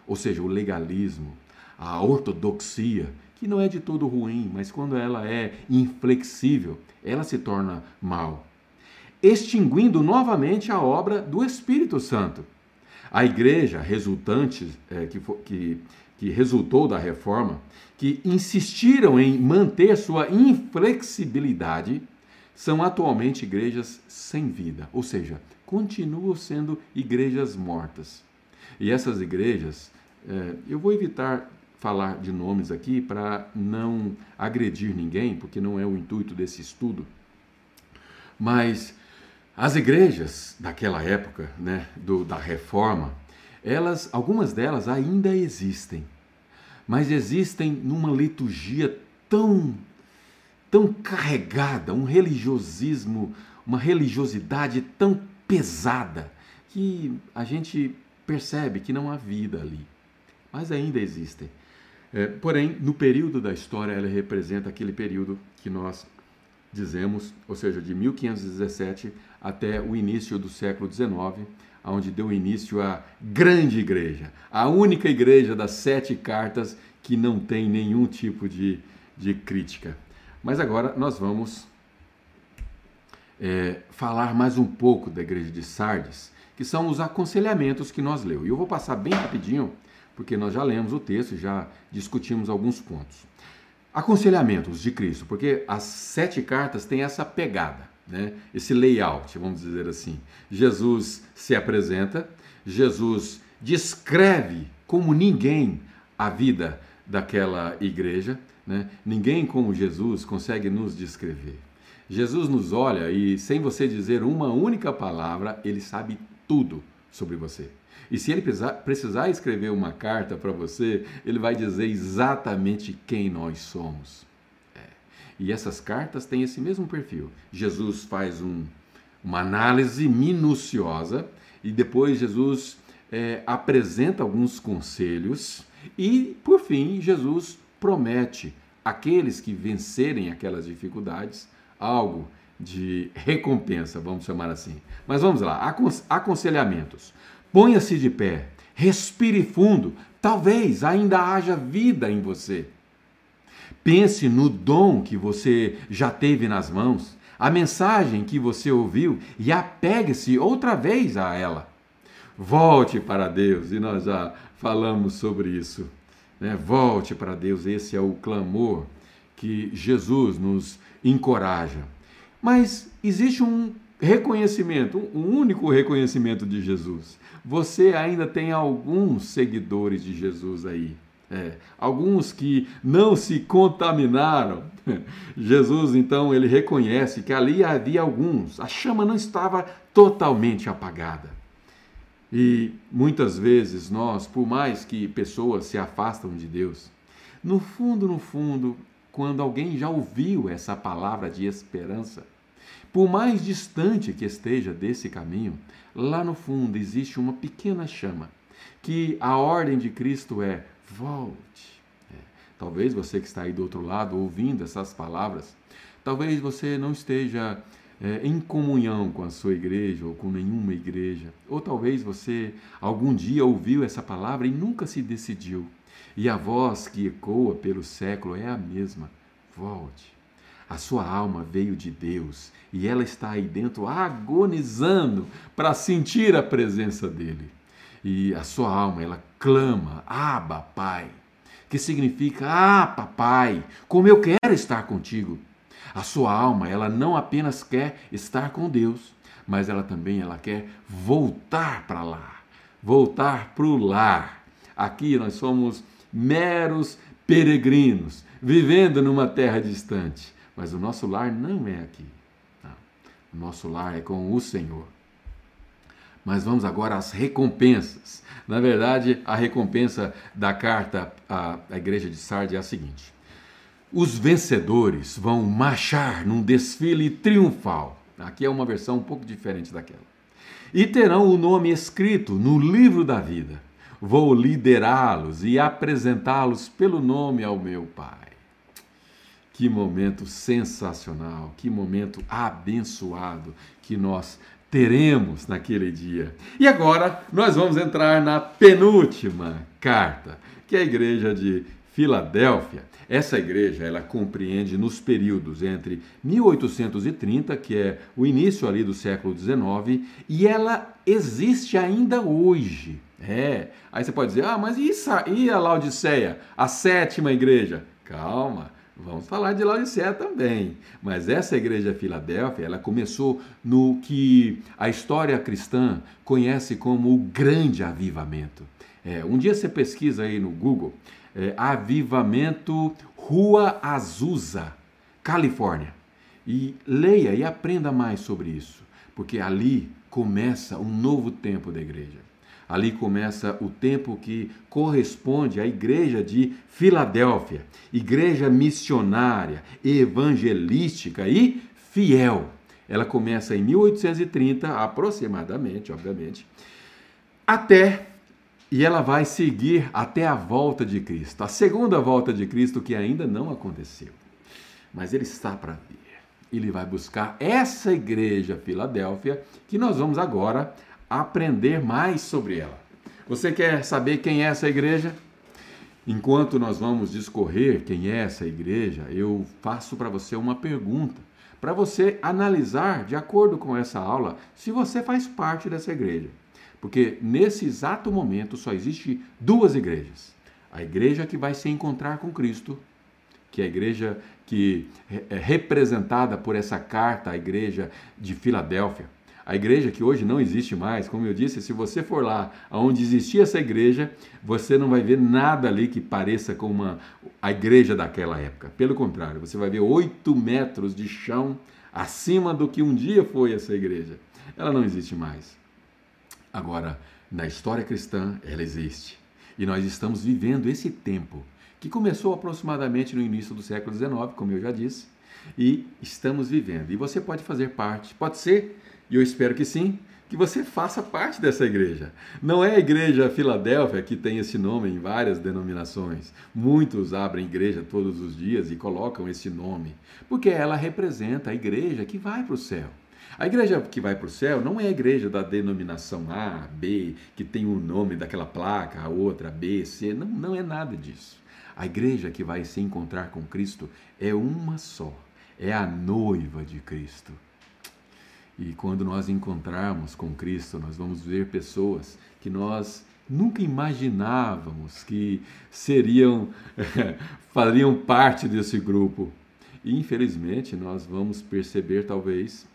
ou seja, o legalismo, a ortodoxia, que não é de todo ruim, mas quando ela é inflexível, ela se torna mal, extinguindo novamente a obra do Espírito Santo. A igreja resultante é, que, que, que resultou da reforma, que insistiram em manter sua inflexibilidade, são atualmente igrejas sem vida, ou seja, continuam sendo igrejas mortas. E essas igrejas, é, eu vou evitar falar de nomes aqui para não agredir ninguém, porque não é o intuito desse estudo. Mas as igrejas daquela época, né, do, da reforma, elas, algumas delas ainda existem, mas existem numa liturgia tão, tão carregada, um religiosismo, uma religiosidade tão pesada que a gente percebe que não há vida ali, mas ainda existem. É, porém, no período da história, ela representa aquele período que nós dizemos, ou seja, de 1517 até o início do século XIX, onde deu início a grande igreja, a única igreja das sete cartas que não tem nenhum tipo de, de crítica. Mas agora nós vamos é, falar mais um pouco da igreja de Sardes, que são os aconselhamentos que nós leu. E eu vou passar bem rapidinho porque nós já lemos o texto já discutimos alguns pontos. Aconselhamentos de Cristo, porque as sete cartas têm essa pegada, né? esse layout, vamos dizer assim. Jesus se apresenta, Jesus descreve como ninguém a vida daquela igreja, né? ninguém como Jesus consegue nos descrever. Jesus nos olha e, sem você dizer uma única palavra, ele sabe tudo sobre você. E se ele precisar escrever uma carta para você, ele vai dizer exatamente quem nós somos. É. E essas cartas têm esse mesmo perfil. Jesus faz um, uma análise minuciosa e depois Jesus é, apresenta alguns conselhos e, por fim, Jesus promete àqueles que vencerem aquelas dificuldades algo de recompensa, vamos chamar assim. Mas vamos lá, aconselhamentos. Ponha-se de pé, respire fundo, talvez ainda haja vida em você. Pense no dom que você já teve nas mãos, a mensagem que você ouviu e apegue-se outra vez a ela. Volte para Deus, e nós já falamos sobre isso. Né? Volte para Deus, esse é o clamor que Jesus nos encoraja. Mas existe um reconhecimento, um único reconhecimento de Jesus você ainda tem alguns seguidores de Jesus aí. É, alguns que não se contaminaram. Jesus, então, ele reconhece que ali havia alguns, a chama não estava totalmente apagada. E muitas vezes nós, por mais que pessoas se afastam de Deus, no fundo, no fundo, quando alguém já ouviu essa palavra de esperança, por mais distante que esteja desse caminho, lá no fundo existe uma pequena chama, que a ordem de Cristo é: volte. É. Talvez você que está aí do outro lado ouvindo essas palavras, talvez você não esteja é, em comunhão com a sua igreja ou com nenhuma igreja, ou talvez você algum dia ouviu essa palavra e nunca se decidiu, e a voz que ecoa pelo século é a mesma: volte. A sua alma veio de Deus e ela está aí dentro agonizando para sentir a presença dele. E a sua alma, ela clama: Abba, Pai, que significa: Ah, papai, como eu quero estar contigo. A sua alma, ela não apenas quer estar com Deus, mas ela também ela quer voltar para lá, voltar para o lar. Aqui nós somos meros peregrinos, vivendo numa terra distante. Mas o nosso lar não é aqui. Tá? O nosso lar é com o Senhor. Mas vamos agora às recompensas. Na verdade, a recompensa da carta à, à igreja de Sardes é a seguinte: os vencedores vão marchar num desfile triunfal. Aqui é uma versão um pouco diferente daquela. E terão o nome escrito no livro da vida. Vou liderá-los e apresentá-los pelo nome ao meu Pai. Que momento sensacional, que momento abençoado que nós teremos naquele dia. E agora nós vamos entrar na penúltima carta, que é a igreja de Filadélfia. Essa igreja, ela compreende nos períodos entre 1830, que é o início ali do século XIX, e ela existe ainda hoje. É. Aí você pode dizer: "Ah, mas e, a Laodiceia, a sétima igreja?" Calma. Vamos falar de Laodiceia também. Mas essa igreja Filadélfia, ela começou no que a história cristã conhece como o grande avivamento. É, um dia você pesquisa aí no Google, é, Avivamento Rua Azusa, Califórnia. E leia e aprenda mais sobre isso, porque ali começa um novo tempo da igreja. Ali começa o tempo que corresponde à igreja de Filadélfia, igreja missionária, evangelística e fiel. Ela começa em 1830, aproximadamente, obviamente, até e ela vai seguir até a volta de Cristo, a segunda volta de Cristo que ainda não aconteceu. Mas ele está para vir. Ele vai buscar essa igreja Filadélfia que nós vamos agora aprender mais sobre ela. Você quer saber quem é essa igreja? Enquanto nós vamos discorrer quem é essa igreja, eu faço para você uma pergunta, para você analisar, de acordo com essa aula, se você faz parte dessa igreja. Porque nesse exato momento só existe duas igrejas. A igreja que vai se encontrar com Cristo, que é a igreja que é representada por essa carta, a igreja de Filadélfia. A igreja que hoje não existe mais, como eu disse, se você for lá onde existia essa igreja, você não vai ver nada ali que pareça com uma, a igreja daquela época. Pelo contrário, você vai ver oito metros de chão acima do que um dia foi essa igreja. Ela não existe mais. Agora, na história cristã, ela existe. E nós estamos vivendo esse tempo, que começou aproximadamente no início do século XIX, como eu já disse, e estamos vivendo. E você pode fazer parte, pode ser e eu espero que sim, que você faça parte dessa igreja. Não é a igreja Filadélfia que tem esse nome em várias denominações. Muitos abrem igreja todos os dias e colocam esse nome, porque ela representa a igreja que vai para o céu. A igreja que vai para o céu não é a igreja da denominação A, B, que tem o nome daquela placa, a outra B, C. Não, não é nada disso. A igreja que vai se encontrar com Cristo é uma só. É a noiva de Cristo. E quando nós encontrarmos com Cristo, nós vamos ver pessoas que nós nunca imaginávamos que seriam, fariam parte desse grupo. E infelizmente nós vamos perceber, talvez,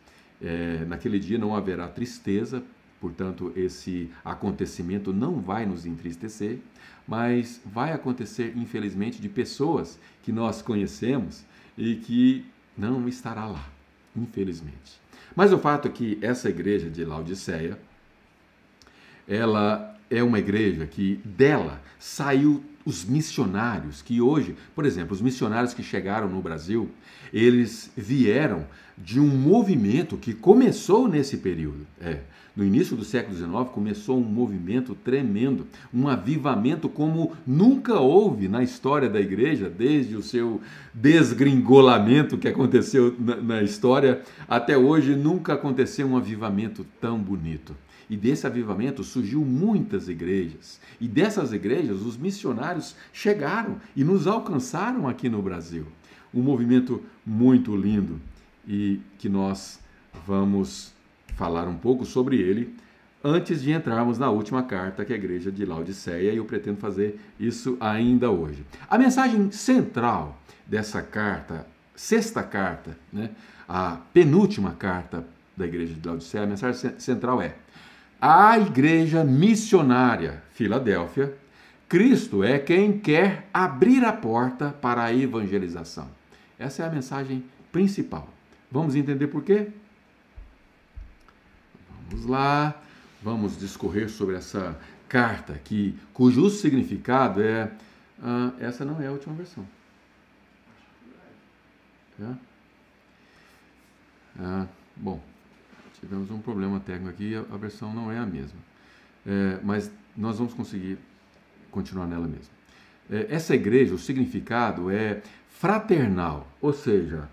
é, naquele dia não haverá tristeza, portanto, esse acontecimento não vai nos entristecer, mas vai acontecer, infelizmente, de pessoas que nós conhecemos e que não estará lá, infelizmente. Mas o fato é que essa igreja de Laodiceia, ela é uma igreja que dela saiu os missionários que hoje, por exemplo, os missionários que chegaram no Brasil, eles vieram de um movimento que começou nesse período. É, no início do século XIX começou um movimento tremendo, um avivamento como nunca houve na história da igreja, desde o seu desgringolamento que aconteceu na, na história até hoje, nunca aconteceu um avivamento tão bonito. E desse avivamento surgiu muitas igrejas. E dessas igrejas, os missionários chegaram e nos alcançaram aqui no Brasil. Um movimento muito lindo e que nós vamos falar um pouco sobre ele antes de entrarmos na última carta, que é a igreja de Laodiceia, e eu pretendo fazer isso ainda hoje. A mensagem central dessa carta, sexta carta, né, a penúltima carta da igreja de Laodiceia, a mensagem central é: a igreja missionária Filadélfia, Cristo é quem quer abrir a porta para a evangelização. Essa é a mensagem principal. Vamos entender por quê? Vamos lá, vamos discorrer sobre essa carta que, cujo significado é. Ah, essa não é a última versão. É? Ah, bom, tivemos um problema técnico aqui, a versão não é a mesma. É, mas nós vamos conseguir continuar nela mesmo. É, essa igreja, o significado é fraternal, ou seja,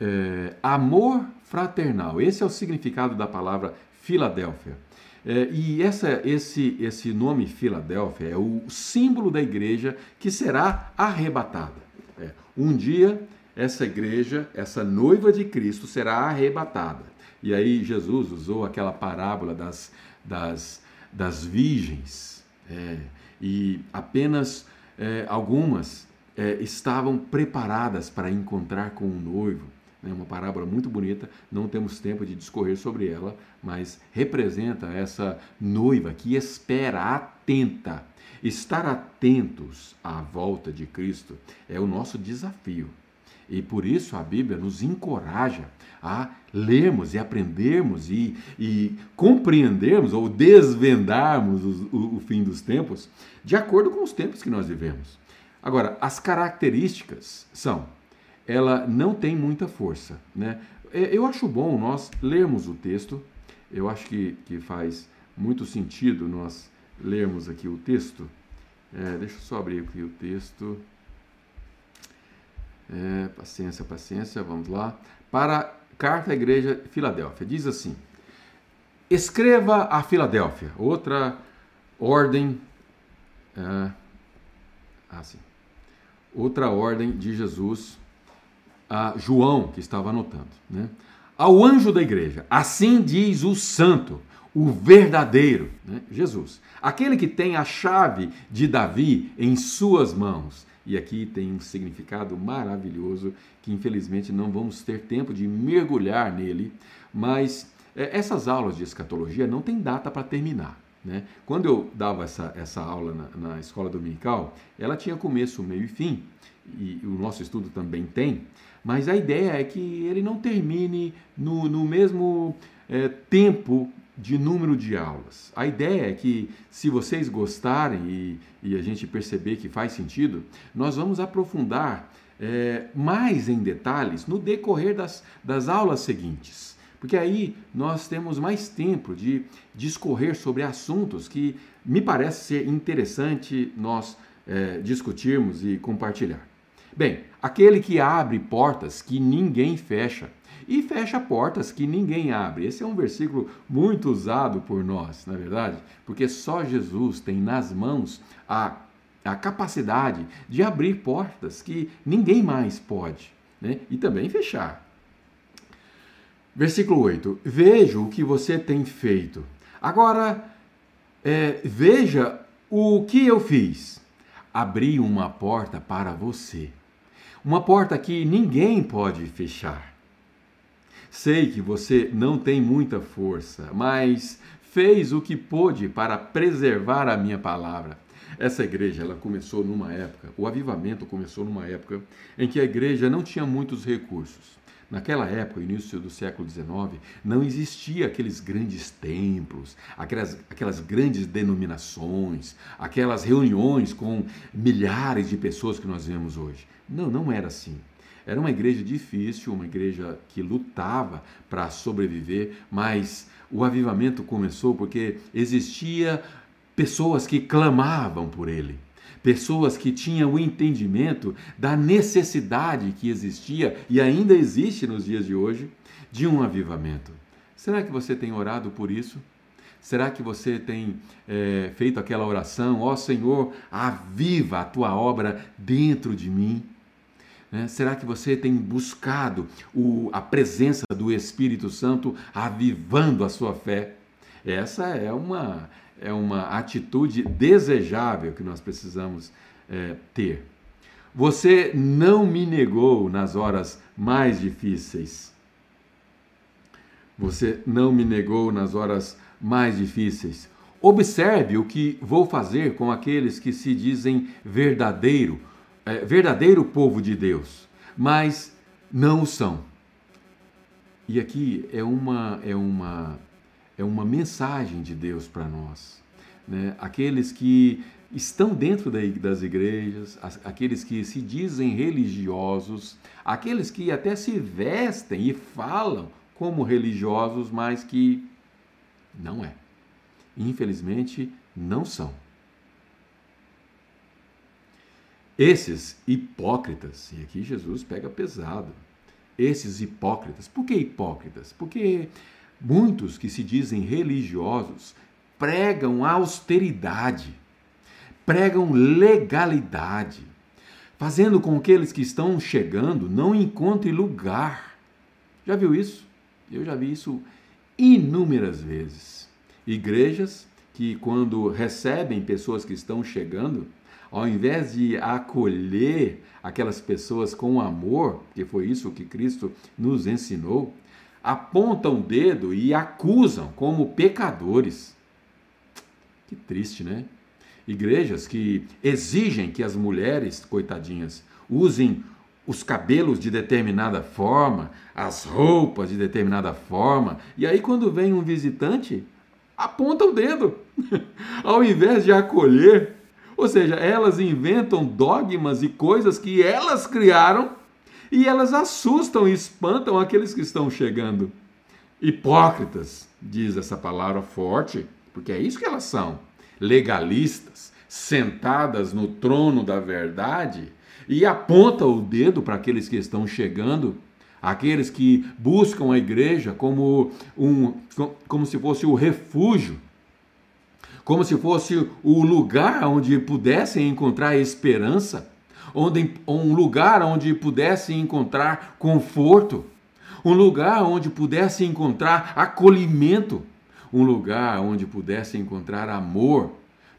é, amor fraternal. Esse é o significado da palavra Filadélfia. É, e essa, esse, esse nome Filadélfia é o símbolo da igreja que será arrebatada. É, um dia, essa igreja, essa noiva de Cristo, será arrebatada. E aí Jesus usou aquela parábola das, das, das virgens. É, e apenas é, algumas é, estavam preparadas para encontrar com o noivo. É uma parábola muito bonita, não temos tempo de discorrer sobre ela, mas representa essa noiva que espera, atenta. Estar atentos à volta de Cristo é o nosso desafio. E por isso a Bíblia nos encoraja a lermos e aprendermos e, e compreendermos ou desvendarmos o, o, o fim dos tempos de acordo com os tempos que nós vivemos. Agora, as características são ela não tem muita força. Né? É, eu acho bom nós lermos o texto, eu acho que, que faz muito sentido nós lermos aqui o texto. É, deixa eu só abrir aqui o texto. É, paciência, paciência, vamos lá. Para carta à igreja Filadélfia, diz assim: Escreva a Filadélfia, outra ordem. É, assim, outra ordem de Jesus a João, que estava anotando. Né? Ao anjo da igreja, assim diz o santo, o verdadeiro, né? Jesus, aquele que tem a chave de Davi em suas mãos. E aqui tem um significado maravilhoso que infelizmente não vamos ter tempo de mergulhar nele, mas é, essas aulas de escatologia não tem data para terminar. Né? Quando eu dava essa, essa aula na, na escola dominical, ela tinha começo, meio e fim, e o nosso estudo também tem, mas a ideia é que ele não termine no, no mesmo é, tempo de número de aulas. A ideia é que, se vocês gostarem e, e a gente perceber que faz sentido, nós vamos aprofundar é, mais em detalhes no decorrer das, das aulas seguintes. Porque aí nós temos mais tempo de discorrer sobre assuntos que me parece ser interessante nós é, discutirmos e compartilhar. Bem, aquele que abre portas que ninguém fecha e fecha portas que ninguém abre. Esse é um versículo muito usado por nós, na é verdade, porque só Jesus tem nas mãos a, a capacidade de abrir portas que ninguém mais pode, né? e também fechar. Versículo 8: Vejo o que você tem feito. Agora, é, veja o que eu fiz. Abri uma porta para você uma porta que ninguém pode fechar. Sei que você não tem muita força, mas fez o que pôde para preservar a minha palavra. Essa igreja, ela começou numa época, o avivamento começou numa época em que a igreja não tinha muitos recursos. Naquela época, início do século XIX, não existia aqueles grandes templos, aquelas, aquelas grandes denominações, aquelas reuniões com milhares de pessoas que nós vemos hoje. Não, não era assim. Era uma igreja difícil, uma igreja que lutava para sobreviver, mas o avivamento começou porque existia pessoas que clamavam por ele pessoas que tinham o entendimento da necessidade que existia e ainda existe nos dias de hoje de um avivamento. Será que você tem orado por isso? Será que você tem é, feito aquela oração, ó oh, Senhor, aviva a tua obra dentro de mim? É, será que você tem buscado o, a presença do Espírito Santo avivando a sua fé? Essa é uma, é uma atitude desejável que nós precisamos é, ter. Você não me negou nas horas mais difíceis. Você não me negou nas horas mais difíceis. Observe o que vou fazer com aqueles que se dizem verdadeiro, é, verdadeiro povo de Deus, mas não o são. E aqui é uma, é uma é uma mensagem de Deus para nós. Né? Aqueles que estão dentro das igrejas, aqueles que se dizem religiosos, aqueles que até se vestem e falam como religiosos, mas que não é. Infelizmente, não são. Esses hipócritas, e aqui Jesus pega pesado, esses hipócritas, por que hipócritas? Porque muitos que se dizem religiosos pregam austeridade, pregam legalidade, fazendo com que aqueles que estão chegando não encontrem lugar. Já viu isso? Eu já vi isso inúmeras vezes. Igrejas que, quando recebem pessoas que estão chegando, ao invés de acolher aquelas pessoas com amor, que foi isso que Cristo nos ensinou, apontam o dedo e acusam como pecadores. Que triste, né? Igrejas que exigem que as mulheres, coitadinhas, usem os cabelos de determinada forma, as roupas de determinada forma, e aí quando vem um visitante, aponta o dedo, ao invés de acolher. Ou seja, elas inventam dogmas e coisas que elas criaram e elas assustam e espantam aqueles que estão chegando. Hipócritas, diz essa palavra forte, porque é isso que elas são. Legalistas, sentadas no trono da verdade e aponta o dedo para aqueles que estão chegando, aqueles que buscam a igreja como um como se fosse o refúgio, como se fosse o lugar onde pudessem encontrar esperança onde, um lugar onde pudesse encontrar conforto, um lugar onde pudesse encontrar acolhimento, um lugar onde pudesse encontrar amor.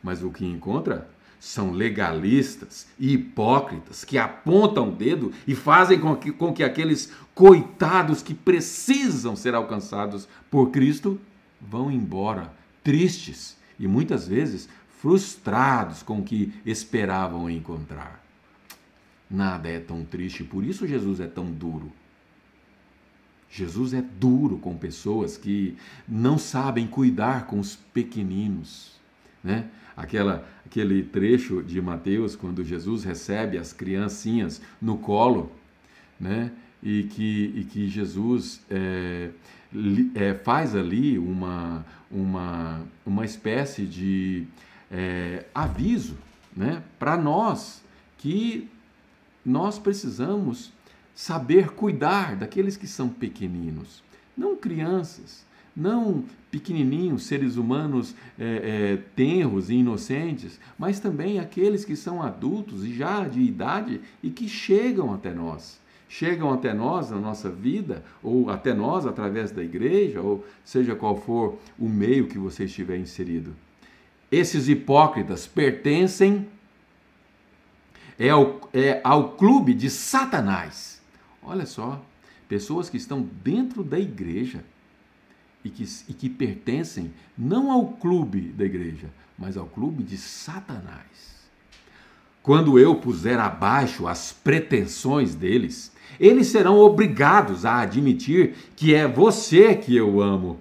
Mas o que encontra são legalistas e hipócritas que apontam o dedo e fazem com que, com que aqueles coitados que precisam ser alcançados por Cristo vão embora tristes e muitas vezes frustrados com o que esperavam encontrar. Nada é tão triste, por isso Jesus é tão duro. Jesus é duro com pessoas que não sabem cuidar com os pequeninos, né? Aquela, aquele trecho de Mateus quando Jesus recebe as criancinhas no colo, né? E que, e que Jesus é, é, faz ali uma, uma, uma espécie de é, aviso, né? Para nós que nós precisamos saber cuidar daqueles que são pequeninos, não crianças, não pequenininhos, seres humanos é, é, tenros e inocentes, mas também aqueles que são adultos e já de idade e que chegam até nós. Chegam até nós na nossa vida, ou até nós através da igreja, ou seja qual for o meio que você estiver inserido. Esses hipócritas pertencem é ao, é ao clube de Satanás. Olha só, pessoas que estão dentro da igreja e que, e que pertencem não ao clube da igreja, mas ao clube de Satanás. Quando eu puser abaixo as pretensões deles, eles serão obrigados a admitir que é você que eu amo.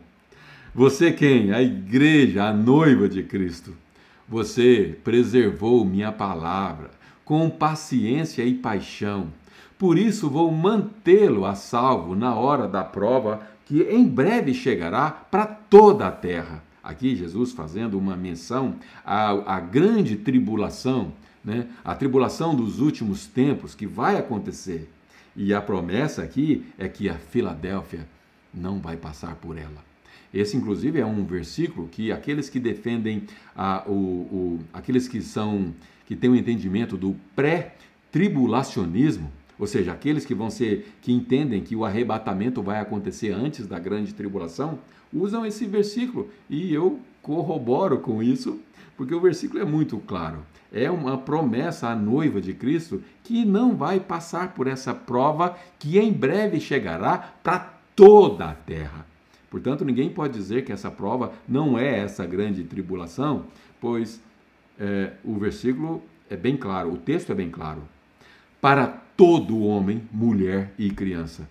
Você quem? A igreja, a noiva de Cristo. Você preservou minha palavra com paciência e paixão. Por isso vou mantê-lo a salvo na hora da prova que em breve chegará para toda a terra. Aqui Jesus fazendo uma menção à, à grande tribulação, né? a tribulação dos últimos tempos que vai acontecer. E a promessa aqui é que a Filadélfia não vai passar por ela. Esse, inclusive, é um versículo que aqueles que defendem, a, o, o, aqueles que são que têm o um entendimento do pré-tribulacionismo, ou seja, aqueles que vão ser que entendem que o arrebatamento vai acontecer antes da grande tribulação, usam esse versículo e eu corroboro com isso, porque o versículo é muito claro. É uma promessa à noiva de Cristo que não vai passar por essa prova que em breve chegará para toda a terra. Portanto, ninguém pode dizer que essa prova não é essa grande tribulação, pois é, o versículo é bem claro, o texto é bem claro. Para todo homem, mulher e criança.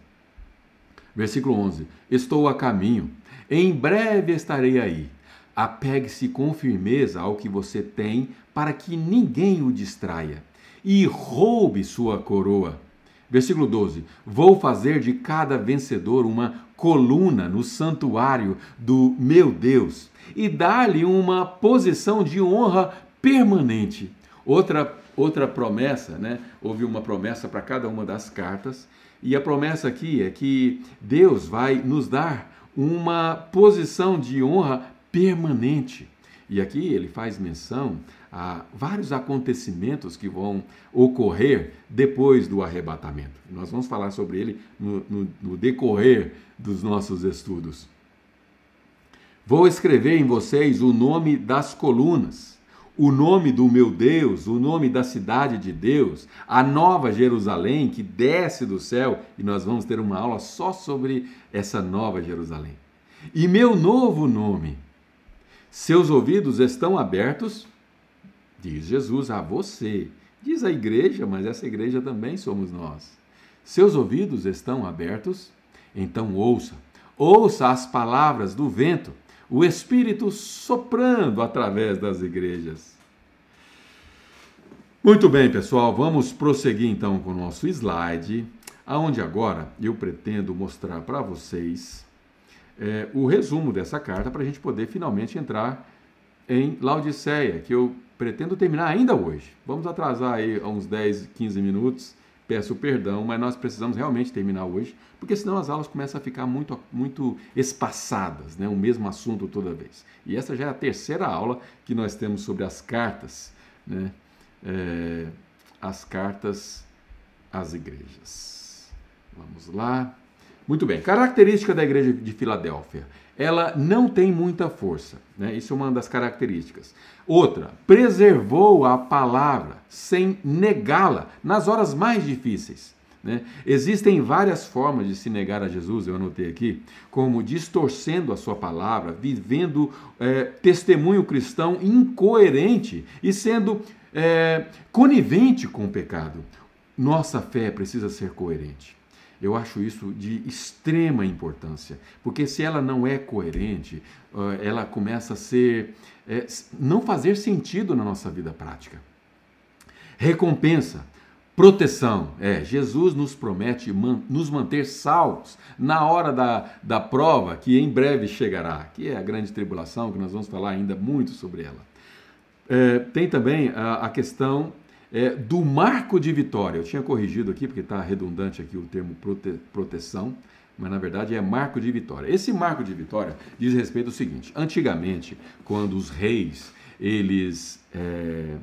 Versículo 11: Estou a caminho, em breve estarei aí. Apegue-se com firmeza ao que você tem, para que ninguém o distraia e roube sua coroa. Versículo 12: Vou fazer de cada vencedor uma coluna no santuário do meu Deus e dar-lhe uma posição de honra permanente. Outra outra promessa, né? Houve uma promessa para cada uma das cartas, e a promessa aqui é que Deus vai nos dar uma posição de honra permanente. E aqui ele faz menção a vários acontecimentos que vão ocorrer depois do arrebatamento. Nós vamos falar sobre ele no, no, no decorrer dos nossos estudos. Vou escrever em vocês o nome das colunas, o nome do meu Deus, o nome da cidade de Deus, a nova Jerusalém que desce do céu, e nós vamos ter uma aula só sobre essa nova Jerusalém. E meu novo nome. Seus ouvidos estão abertos Diz Jesus a você. Diz a igreja, mas essa igreja também somos nós. Seus ouvidos estão abertos? Então ouça. Ouça as palavras do vento, o Espírito soprando através das igrejas. Muito bem, pessoal, vamos prosseguir então com o nosso slide, aonde agora eu pretendo mostrar para vocês é, o resumo dessa carta para a gente poder finalmente entrar em Laodiceia, que eu pretendo terminar ainda hoje. Vamos atrasar aí uns 10, 15 minutos. Peço perdão, mas nós precisamos realmente terminar hoje, porque senão as aulas começam a ficar muito, muito espaçadas, né? o mesmo assunto toda vez. E essa já é a terceira aula que nós temos sobre as cartas, né? É, as cartas às igrejas. Vamos lá. Muito bem. Característica da igreja de Filadélfia ela não tem muita força. Né? Isso é uma das características. Outra, preservou a palavra sem negá-la nas horas mais difíceis. Né? Existem várias formas de se negar a Jesus, eu anotei aqui, como distorcendo a sua palavra, vivendo é, testemunho cristão incoerente e sendo é, conivente com o pecado. Nossa fé precisa ser coerente. Eu acho isso de extrema importância, porque se ela não é coerente, ela começa a ser é, não fazer sentido na nossa vida prática. Recompensa, proteção. É, Jesus nos promete man, nos manter salvos na hora da, da prova que em breve chegará, que é a grande tribulação, que nós vamos falar ainda muito sobre ela. É, tem também a, a questão é, do marco de vitória. Eu tinha corrigido aqui, porque está redundante aqui o termo prote, proteção, mas na verdade é marco de vitória. Esse marco de vitória diz respeito ao seguinte: antigamente, quando os reis eles, é,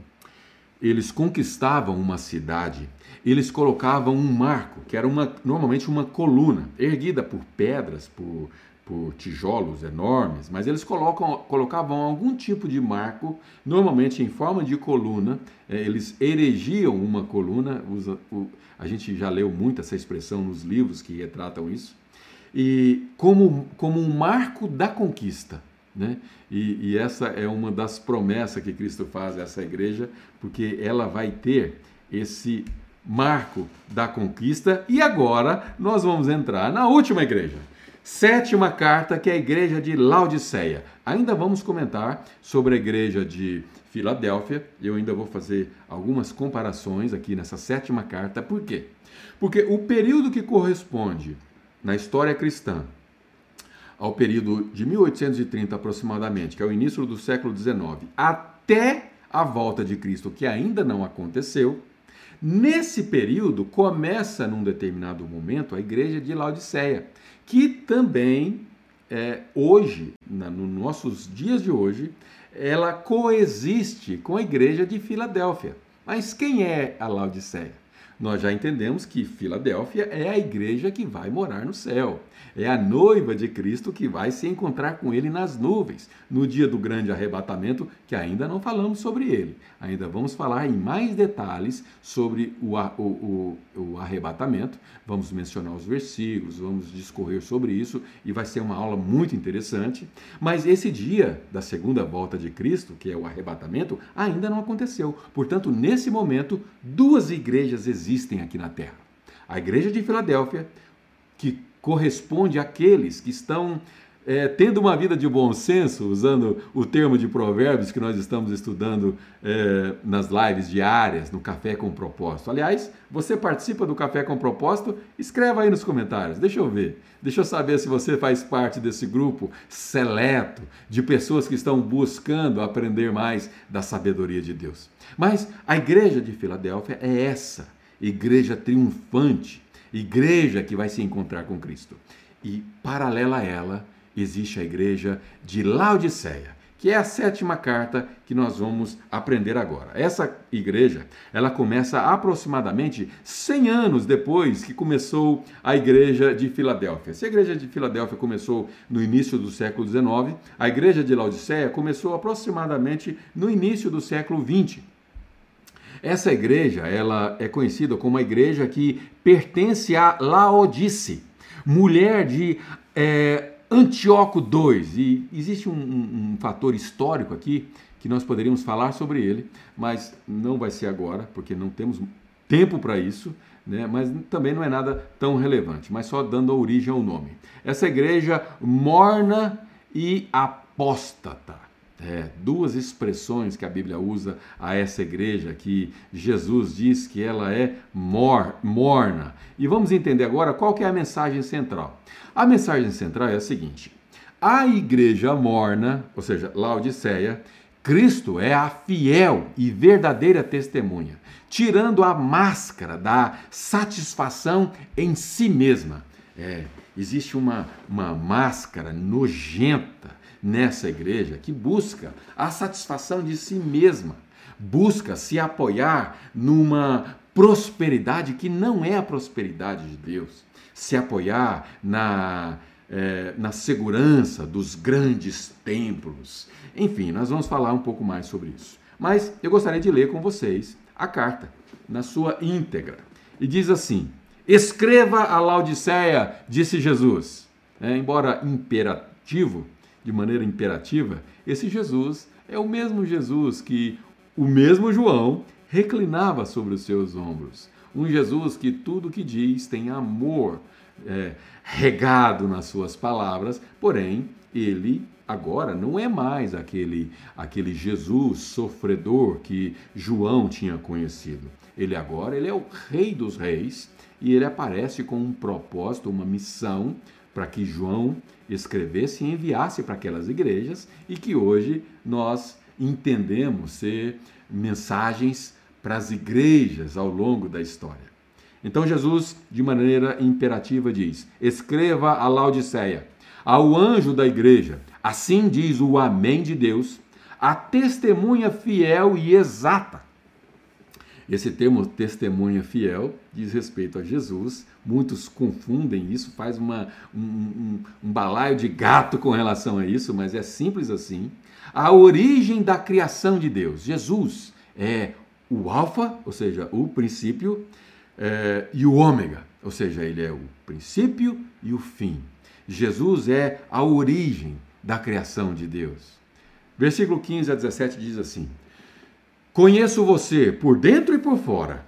eles conquistavam uma cidade, eles colocavam um marco, que era uma, normalmente uma coluna, erguida por pedras, por, por tijolos enormes, mas eles colocam, colocavam algum tipo de marco, normalmente em forma de coluna, é, eles erigiam uma coluna, usa, o, a gente já leu muito essa expressão nos livros que retratam isso, e como, como um marco da conquista. Né? E, e essa é uma das promessas que Cristo faz a essa igreja, porque ela vai ter esse marco da conquista, e agora nós vamos entrar na última igreja Sétima carta, que é a igreja de Laodiceia. Ainda vamos comentar sobre a igreja de Filadélfia. Eu ainda vou fazer algumas comparações aqui nessa sétima carta. Por quê? Porque o período que corresponde na história cristã ao período de 1830 aproximadamente, que é o início do século XIX, até a volta de Cristo, que ainda não aconteceu, nesse período começa num determinado momento a igreja de Laodiceia que também é, hoje, na, nos nossos dias de hoje, ela coexiste com a igreja de Filadélfia. Mas quem é a Laodiceia? Nós já entendemos que Filadélfia é a igreja que vai morar no céu. É a noiva de Cristo que vai se encontrar com ele nas nuvens, no dia do grande arrebatamento, que ainda não falamos sobre ele. Ainda vamos falar em mais detalhes sobre o, o, o, o arrebatamento. Vamos mencionar os versículos, vamos discorrer sobre isso e vai ser uma aula muito interessante. Mas esse dia da segunda volta de Cristo, que é o arrebatamento, ainda não aconteceu. Portanto, nesse momento, duas igrejas existem aqui na Terra. A igreja de Filadélfia, que corresponde àqueles que estão é, tendo uma vida de bom senso, usando o termo de provérbios que nós estamos estudando é, nas lives diárias, no Café com Propósito. Aliás, você participa do Café com Propósito? Escreva aí nos comentários, deixa eu ver. Deixa eu saber se você faz parte desse grupo seleto de pessoas que estão buscando aprender mais da sabedoria de Deus. Mas a igreja de Filadélfia é essa, igreja triunfante, igreja que vai se encontrar com Cristo. E paralela a ela, existe a igreja de Laodiceia, que é a sétima carta que nós vamos aprender agora. Essa igreja, ela começa aproximadamente 100 anos depois que começou a igreja de Filadélfia. Se a igreja de Filadélfia começou no início do século XIX, a igreja de Laodiceia começou aproximadamente no início do século XX. Essa igreja, ela é conhecida como a igreja que pertence a Laodice, mulher de é, Antíoco II, e existe um, um, um, fator histórico aqui que nós poderíamos falar sobre ele, mas não vai ser agora, porque não temos tempo para isso, né? mas também não é nada tão relevante, mas só dando origem ao nome. Essa igreja morna e apóstata. É, duas expressões que a Bíblia usa a essa igreja, que Jesus diz que ela é mor, morna. E vamos entender agora qual que é a mensagem central. A mensagem central é a seguinte: a igreja morna, ou seja, Laodiceia, Cristo é a fiel e verdadeira testemunha, tirando a máscara da satisfação em si mesma. É, existe uma, uma máscara nojenta nessa igreja que busca a satisfação de si mesma, busca se apoiar numa prosperidade que não é a prosperidade de Deus se apoiar na, é, na segurança dos grandes templos. Enfim, nós vamos falar um pouco mais sobre isso. Mas eu gostaria de ler com vocês a carta, na sua íntegra. E diz assim: Escreva a Laodiceia, disse Jesus. É, embora imperativo, de maneira imperativa, esse Jesus é o mesmo Jesus que o mesmo João reclinava sobre os seus ombros. Um Jesus que tudo que diz tem amor é, regado nas suas palavras, porém, ele agora não é mais aquele, aquele Jesus sofredor que João tinha conhecido. Ele agora ele é o rei dos reis e ele aparece com um propósito, uma missão para que João escrevesse e enviasse para aquelas igrejas e que hoje nós entendemos ser mensagens para as igrejas ao longo da história. Então Jesus, de maneira imperativa, diz: Escreva a Laodiceia, ao anjo da igreja, assim diz o Amém de Deus, a testemunha fiel e exata. Esse termo testemunha fiel diz respeito a Jesus. Muitos confundem isso, faz uma, um, um, um balaio de gato com relação a isso, mas é simples assim. A origem da criação de Deus. Jesus é o Alfa, ou seja, o princípio, é, e o ômega, ou seja, ele é o princípio e o fim. Jesus é a origem da criação de Deus. Versículo 15 a 17 diz assim: Conheço você por dentro e por fora.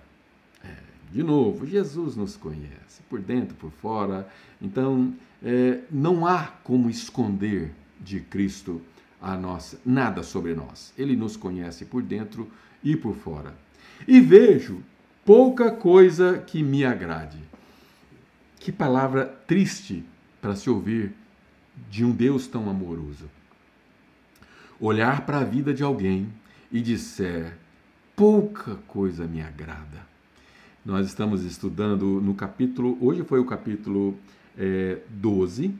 É, de novo, Jesus nos conhece por dentro e por fora. Então, é, não há como esconder de Cristo a nossa nada sobre nós. Ele nos conhece por dentro e por fora. E vejo pouca coisa que me agrade. Que palavra triste para se ouvir de um Deus tão amoroso. Olhar para a vida de alguém e disser: pouca coisa me agrada. Nós estamos estudando no capítulo, hoje foi o capítulo é, 12,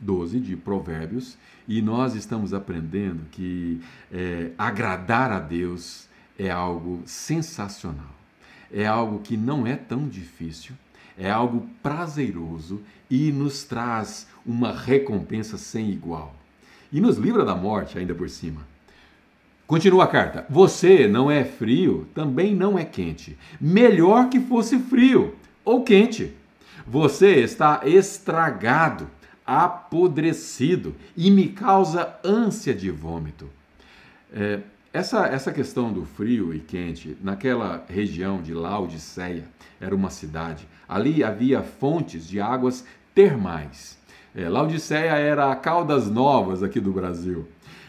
12 de Provérbios, e nós estamos aprendendo que é, agradar a Deus é algo sensacional, é algo que não é tão difícil, é algo prazeroso e nos traz uma recompensa sem igual. E nos livra da morte, ainda por cima. Continua a carta. Você não é frio, também não é quente. Melhor que fosse frio ou quente. Você está estragado, apodrecido e me causa ânsia de vômito. É, essa, essa questão do frio e quente, naquela região de Laodiceia, era uma cidade, ali havia fontes de águas termais. É, Laodiceia era a Caldas Novas aqui do Brasil.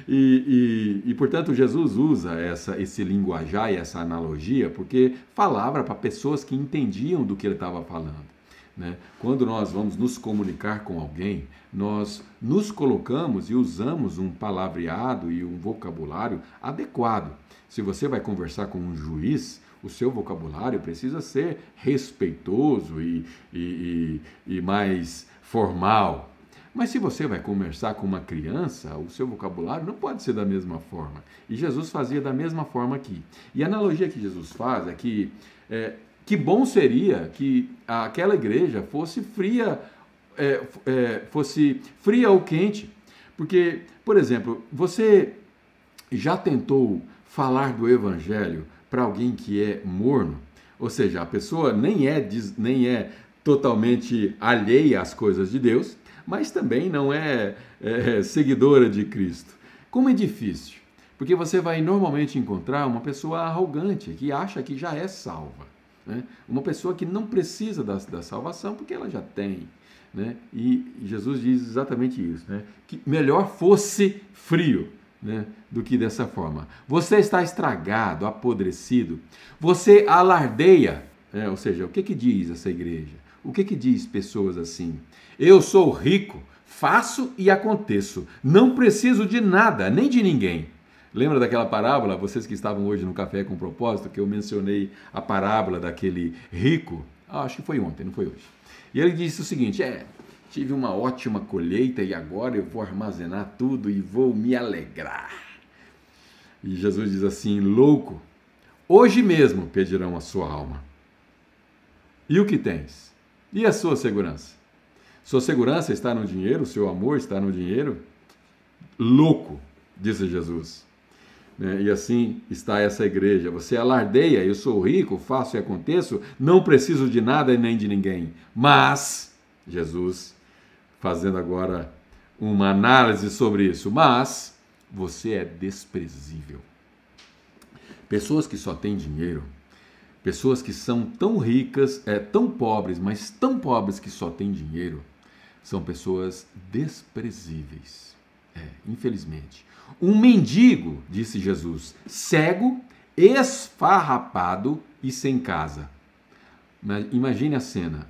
E, e, e, portanto, Jesus usa essa, esse linguajar e essa analogia porque falava para pessoas que entendiam do que ele estava falando. Né? Quando nós vamos nos comunicar com alguém, nós nos colocamos e usamos um palavreado e um vocabulário adequado. Se você vai conversar com um juiz, o seu vocabulário precisa ser respeitoso e, e, e, e mais formal. Mas se você vai conversar com uma criança, o seu vocabulário não pode ser da mesma forma. E Jesus fazia da mesma forma aqui. E a analogia que Jesus faz é que é, que bom seria que aquela igreja fosse fria, é, é, fosse fria ou quente. Porque, por exemplo, você já tentou falar do evangelho para alguém que é morno? Ou seja, a pessoa nem é, nem é totalmente alheia às coisas de Deus, mas também não é, é seguidora de Cristo. Como é difícil, porque você vai normalmente encontrar uma pessoa arrogante que acha que já é salva. Né? Uma pessoa que não precisa da, da salvação porque ela já tem. Né? E Jesus diz exatamente isso: né? que melhor fosse frio né? do que dessa forma. Você está estragado, apodrecido, você alardeia. Né? Ou seja, o que, que diz essa igreja? O que, que diz pessoas assim? Eu sou rico, faço e aconteço, não preciso de nada, nem de ninguém. Lembra daquela parábola, vocês que estavam hoje no Café com Propósito, que eu mencionei a parábola daquele rico? Ah, acho que foi ontem, não foi hoje. E ele disse o seguinte: é, tive uma ótima colheita e agora eu vou armazenar tudo e vou me alegrar. E Jesus diz assim: louco, hoje mesmo pedirão a sua alma. E o que tens? E a sua segurança? Sua segurança está no dinheiro, seu amor está no dinheiro? Louco, disse Jesus. Né? E assim está essa igreja. Você alardeia, eu sou rico, faço e aconteço, não preciso de nada e nem de ninguém. Mas, Jesus, fazendo agora uma análise sobre isso, mas você é desprezível. Pessoas que só têm dinheiro, pessoas que são tão ricas, é, tão pobres, mas tão pobres que só têm dinheiro, são pessoas desprezíveis. É, infelizmente. Um mendigo, disse Jesus, cego, esfarrapado e sem casa. Imagine a cena.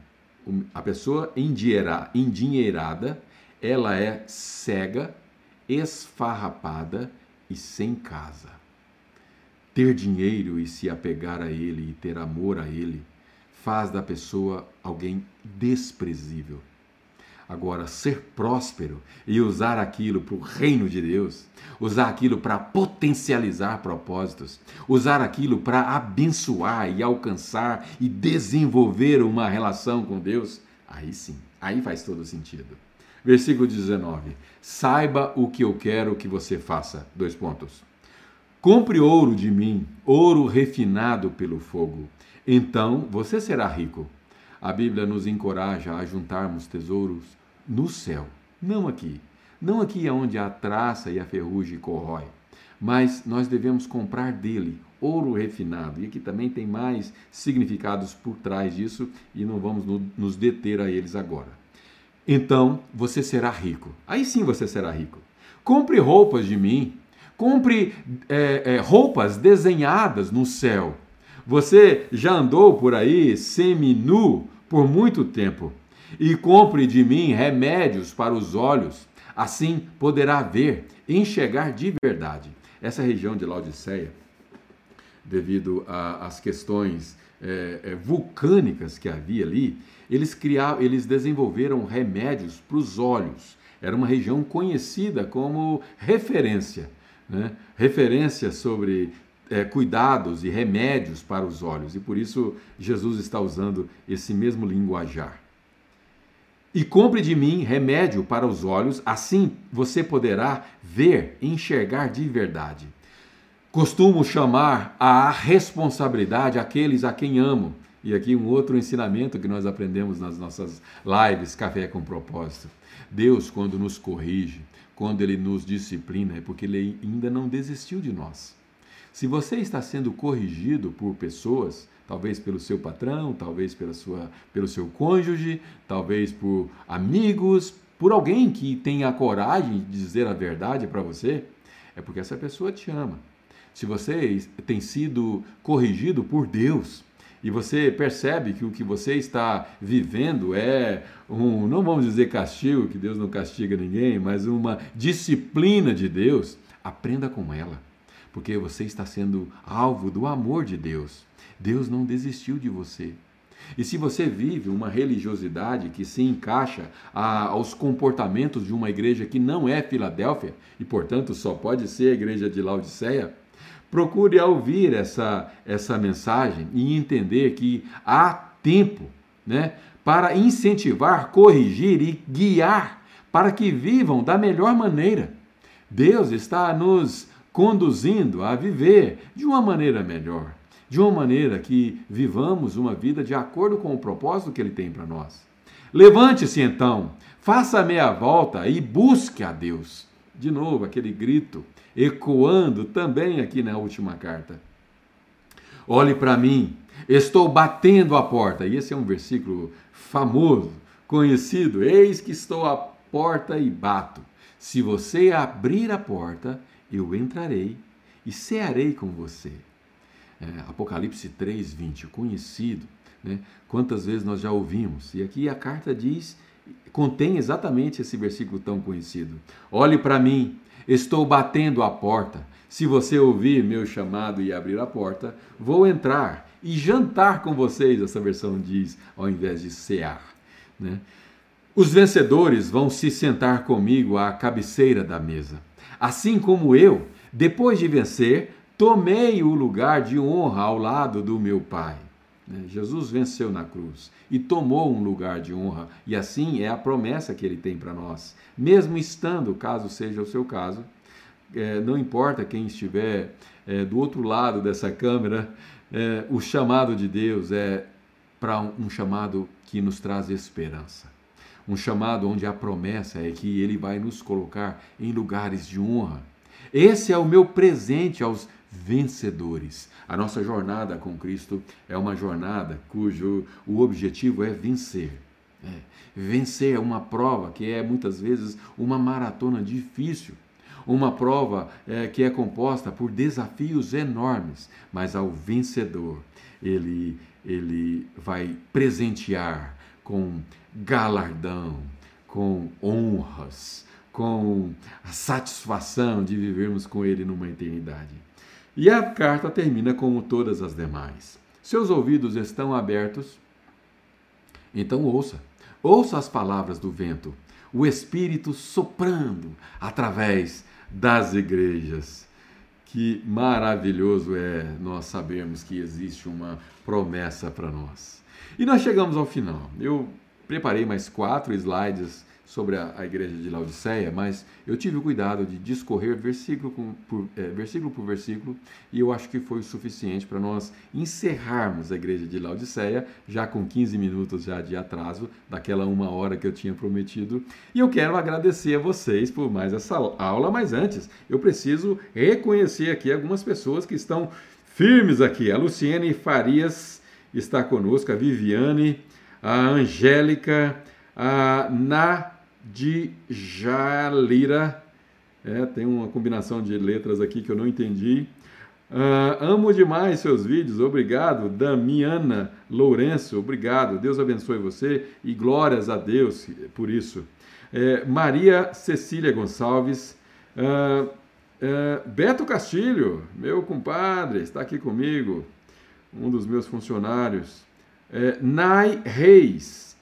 A pessoa endinheirada, ela é cega, esfarrapada e sem casa. Ter dinheiro e se apegar a ele e ter amor a ele faz da pessoa alguém desprezível. Agora, ser próspero e usar aquilo para o reino de Deus, usar aquilo para potencializar propósitos, usar aquilo para abençoar e alcançar e desenvolver uma relação com Deus, aí sim, aí faz todo sentido. Versículo 19: Saiba o que eu quero que você faça. Dois pontos. Compre ouro de mim, ouro refinado pelo fogo. Então você será rico. A Bíblia nos encoraja a juntarmos tesouros no céu, não aqui. Não aqui onde a traça e a ferrugem corrói, mas nós devemos comprar dele ouro refinado. E aqui também tem mais significados por trás disso e não vamos nos deter a eles agora. Então você será rico. Aí sim você será rico. Compre roupas de mim. Compre é, é, roupas desenhadas no céu. Você já andou por aí semi-nu por muito tempo e compre de mim remédios para os olhos, assim poderá ver enxergar de verdade. Essa região de Laodiceia, devido às questões é, é, vulcânicas que havia ali, eles criaram, eles desenvolveram remédios para os olhos. Era uma região conhecida como referência, né? referência sobre é, cuidados e remédios para os olhos. E por isso Jesus está usando esse mesmo linguajar. E compre de mim remédio para os olhos, assim você poderá ver enxergar de verdade. Costumo chamar a responsabilidade aqueles a quem amo. E aqui um outro ensinamento que nós aprendemos nas nossas lives Café com Propósito. Deus, quando nos corrige, quando Ele nos disciplina, é porque Ele ainda não desistiu de nós. Se você está sendo corrigido por pessoas, talvez pelo seu patrão, talvez pela sua, pelo seu cônjuge, talvez por amigos, por alguém que tenha a coragem de dizer a verdade para você, é porque essa pessoa te ama. Se você tem sido corrigido por Deus, e você percebe que o que você está vivendo é um, não vamos dizer castigo, que Deus não castiga ninguém, mas uma disciplina de Deus, aprenda com ela, porque você está sendo alvo do amor de Deus. Deus não desistiu de você. E se você vive uma religiosidade que se encaixa a, aos comportamentos de uma igreja que não é Filadélfia, e portanto só pode ser a igreja de Laodiceia, procure ouvir essa, essa mensagem e entender que há tempo né, para incentivar, corrigir e guiar para que vivam da melhor maneira. Deus está nos conduzindo a viver de uma maneira melhor, de uma maneira que vivamos uma vida de acordo com o propósito que Ele tem para nós. Levante-se então, faça a meia volta e busque a Deus. De novo, aquele grito ecoando também aqui na última carta. Olhe para mim, estou batendo a porta. E esse é um versículo famoso, conhecido. Eis que estou à porta e bato. Se você abrir a porta, eu entrarei e cearei com você. É, Apocalipse 3, 20, conhecido. Né? Quantas vezes nós já ouvimos? E aqui a carta diz, contém exatamente esse versículo tão conhecido. Olhe para mim, Estou batendo a porta. Se você ouvir meu chamado e abrir a porta, vou entrar e jantar com vocês, essa versão diz, ao invés de cear. Né? Os vencedores vão se sentar comigo à cabeceira da mesa. Assim como eu, depois de vencer, tomei o lugar de honra ao lado do meu Pai. Né? Jesus venceu na cruz e tomou um lugar de honra, e assim é a promessa que ele tem para nós. Mesmo estando, caso seja o seu caso, é, não importa quem estiver é, do outro lado dessa câmera, é, o chamado de Deus é para um, um chamado que nos traz esperança. Um chamado onde a promessa é que ele vai nos colocar em lugares de honra. Esse é o meu presente aos vencedores. A nossa jornada com Cristo é uma jornada cujo o objetivo é vencer. É. Vencer é uma prova que é muitas vezes uma maratona difícil, uma prova é, que é composta por desafios enormes, mas ao vencedor ele, ele vai presentear com galardão, com honras, com a satisfação de vivermos com ele numa eternidade. E a carta termina como todas as demais. Seus ouvidos estão abertos, então ouça. Ouça as palavras do vento, o Espírito soprando através das igrejas. Que maravilhoso é nós sabermos que existe uma promessa para nós. E nós chegamos ao final. Eu preparei mais quatro slides sobre a, a, igreja de Laodiceia, mas eu tive o cuidado de discorrer versículo, com, por, é, versículo por versículo e eu acho que foi o suficiente para nós encerrarmos a igreja de Laodiceia, já com 15 minutos já de atraso, daquela uma hora que eu tinha prometido. E eu quero agradecer a vocês por mais essa aula, mas antes eu preciso reconhecer aqui algumas pessoas que estão firmes aqui. A Luciene Farias está conosco, a Viviane, a Angélica, a Na de Jalira. É, tem uma combinação de letras aqui que eu não entendi. Uh, amo demais seus vídeos, obrigado. Damiana Lourenço, obrigado. Deus abençoe você e glórias a Deus por isso. É, Maria Cecília Gonçalves, uh, uh, Beto Castilho, meu compadre, está aqui comigo, um dos meus funcionários. É, Nai Reis,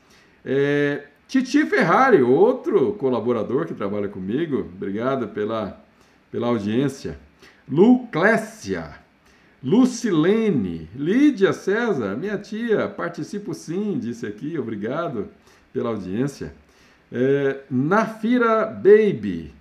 é, Titi Ferrari, outro colaborador que trabalha comigo, obrigado pela, pela audiência. Luclécia, Lucilene, Lídia César, minha tia, participo sim, disse aqui, obrigado pela audiência. É, Nafira Baby,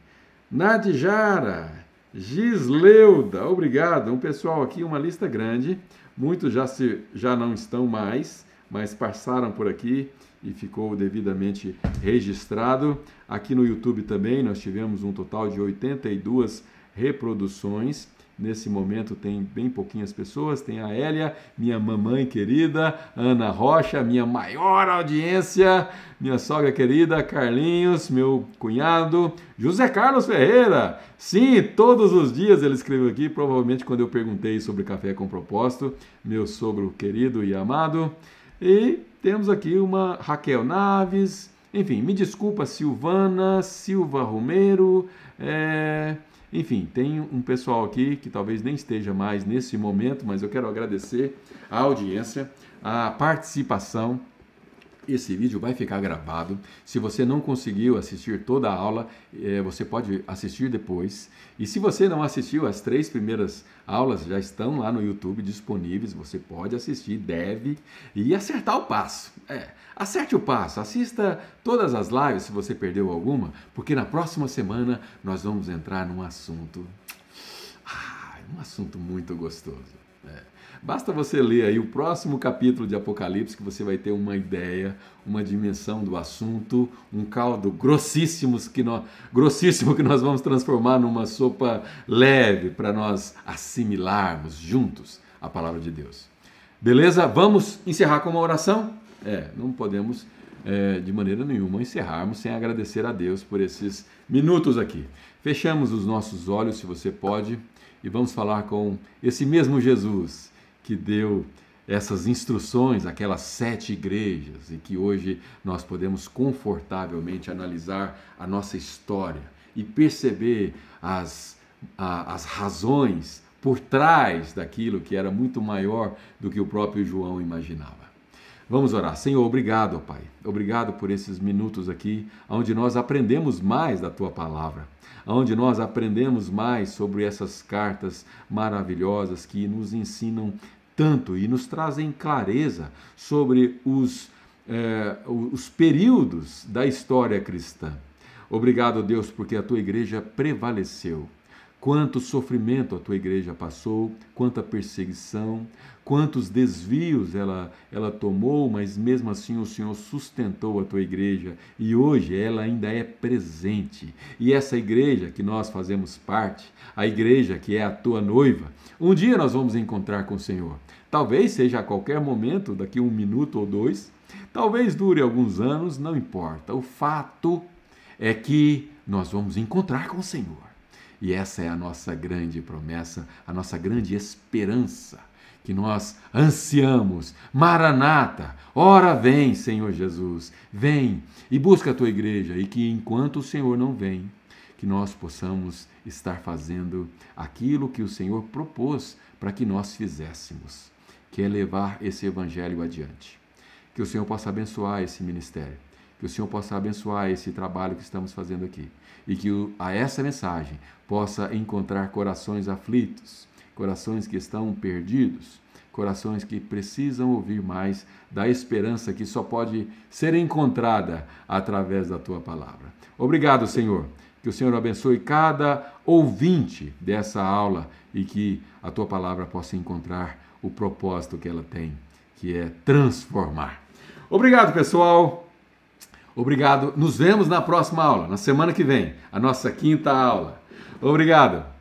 Nadjara, Gisleuda, obrigado. Um pessoal aqui, uma lista grande, muitos já, se, já não estão mais, mas passaram por aqui e ficou devidamente registrado. Aqui no YouTube também nós tivemos um total de 82 reproduções Nesse momento tem bem pouquinhas pessoas. Tem a Hélia, minha mamãe querida, Ana Rocha, minha maior audiência, minha sogra querida, Carlinhos, meu cunhado, José Carlos Ferreira. Sim, todos os dias ele escreveu aqui, provavelmente quando eu perguntei sobre café com propósito, meu sogro querido e amado. E temos aqui uma Raquel Naves, enfim, me desculpa, Silvana, Silva Romero, é, enfim, tem um pessoal aqui que talvez nem esteja mais nesse momento, mas eu quero agradecer a audiência, a participação. Esse vídeo vai ficar gravado. Se você não conseguiu assistir toda a aula, é, você pode assistir depois. E se você não assistiu, as três primeiras aulas já estão lá no YouTube disponíveis. Você pode assistir, deve e acertar o passo. É, acerte o passo, assista todas as lives se você perdeu alguma, porque na próxima semana nós vamos entrar num assunto, ah, um assunto muito gostoso. É. Basta você ler aí o próximo capítulo de Apocalipse que você vai ter uma ideia, uma dimensão do assunto, um caldo grossíssimo que nós, grossíssimo que nós vamos transformar numa sopa leve para nós assimilarmos juntos a palavra de Deus. Beleza? Vamos encerrar com uma oração? É, não podemos é, de maneira nenhuma encerrarmos sem agradecer a Deus por esses minutos aqui. Fechamos os nossos olhos, se você pode, e vamos falar com esse mesmo Jesus que deu essas instruções aquelas sete igrejas e que hoje nós podemos confortavelmente analisar a nossa história e perceber as, a, as razões por trás daquilo que era muito maior do que o próprio João imaginava. Vamos orar. Senhor, obrigado, Pai. Obrigado por esses minutos aqui, onde nós aprendemos mais da tua palavra, onde nós aprendemos mais sobre essas cartas maravilhosas que nos ensinam tanto e nos trazem clareza sobre os, eh, os períodos da história cristã. Obrigado, Deus, porque a tua igreja prevaleceu. Quanto sofrimento a tua igreja passou, quanta perseguição, quantos desvios ela, ela tomou, mas mesmo assim o Senhor sustentou a tua igreja e hoje ela ainda é presente. E essa igreja que nós fazemos parte, a igreja que é a tua noiva, um dia nós vamos encontrar com o Senhor. Talvez seja a qualquer momento, daqui um minuto ou dois, talvez dure alguns anos, não importa. O fato é que nós vamos encontrar com o Senhor. E essa é a nossa grande promessa, a nossa grande esperança, que nós ansiamos. Maranata, ora vem, Senhor Jesus, vem e busca a tua igreja, e que enquanto o Senhor não vem, que nós possamos estar fazendo aquilo que o Senhor propôs para que nós fizéssemos, que é levar esse evangelho adiante. Que o Senhor possa abençoar esse ministério, que o Senhor possa abençoar esse trabalho que estamos fazendo aqui e que a essa mensagem possa encontrar corações aflitos, corações que estão perdidos, corações que precisam ouvir mais da esperança que só pode ser encontrada através da tua palavra. Obrigado, Senhor. Que o Senhor abençoe cada ouvinte dessa aula e que a tua palavra possa encontrar o propósito que ela tem, que é transformar. Obrigado, pessoal. Obrigado. Nos vemos na próxima aula, na semana que vem, a nossa quinta aula. Obrigado.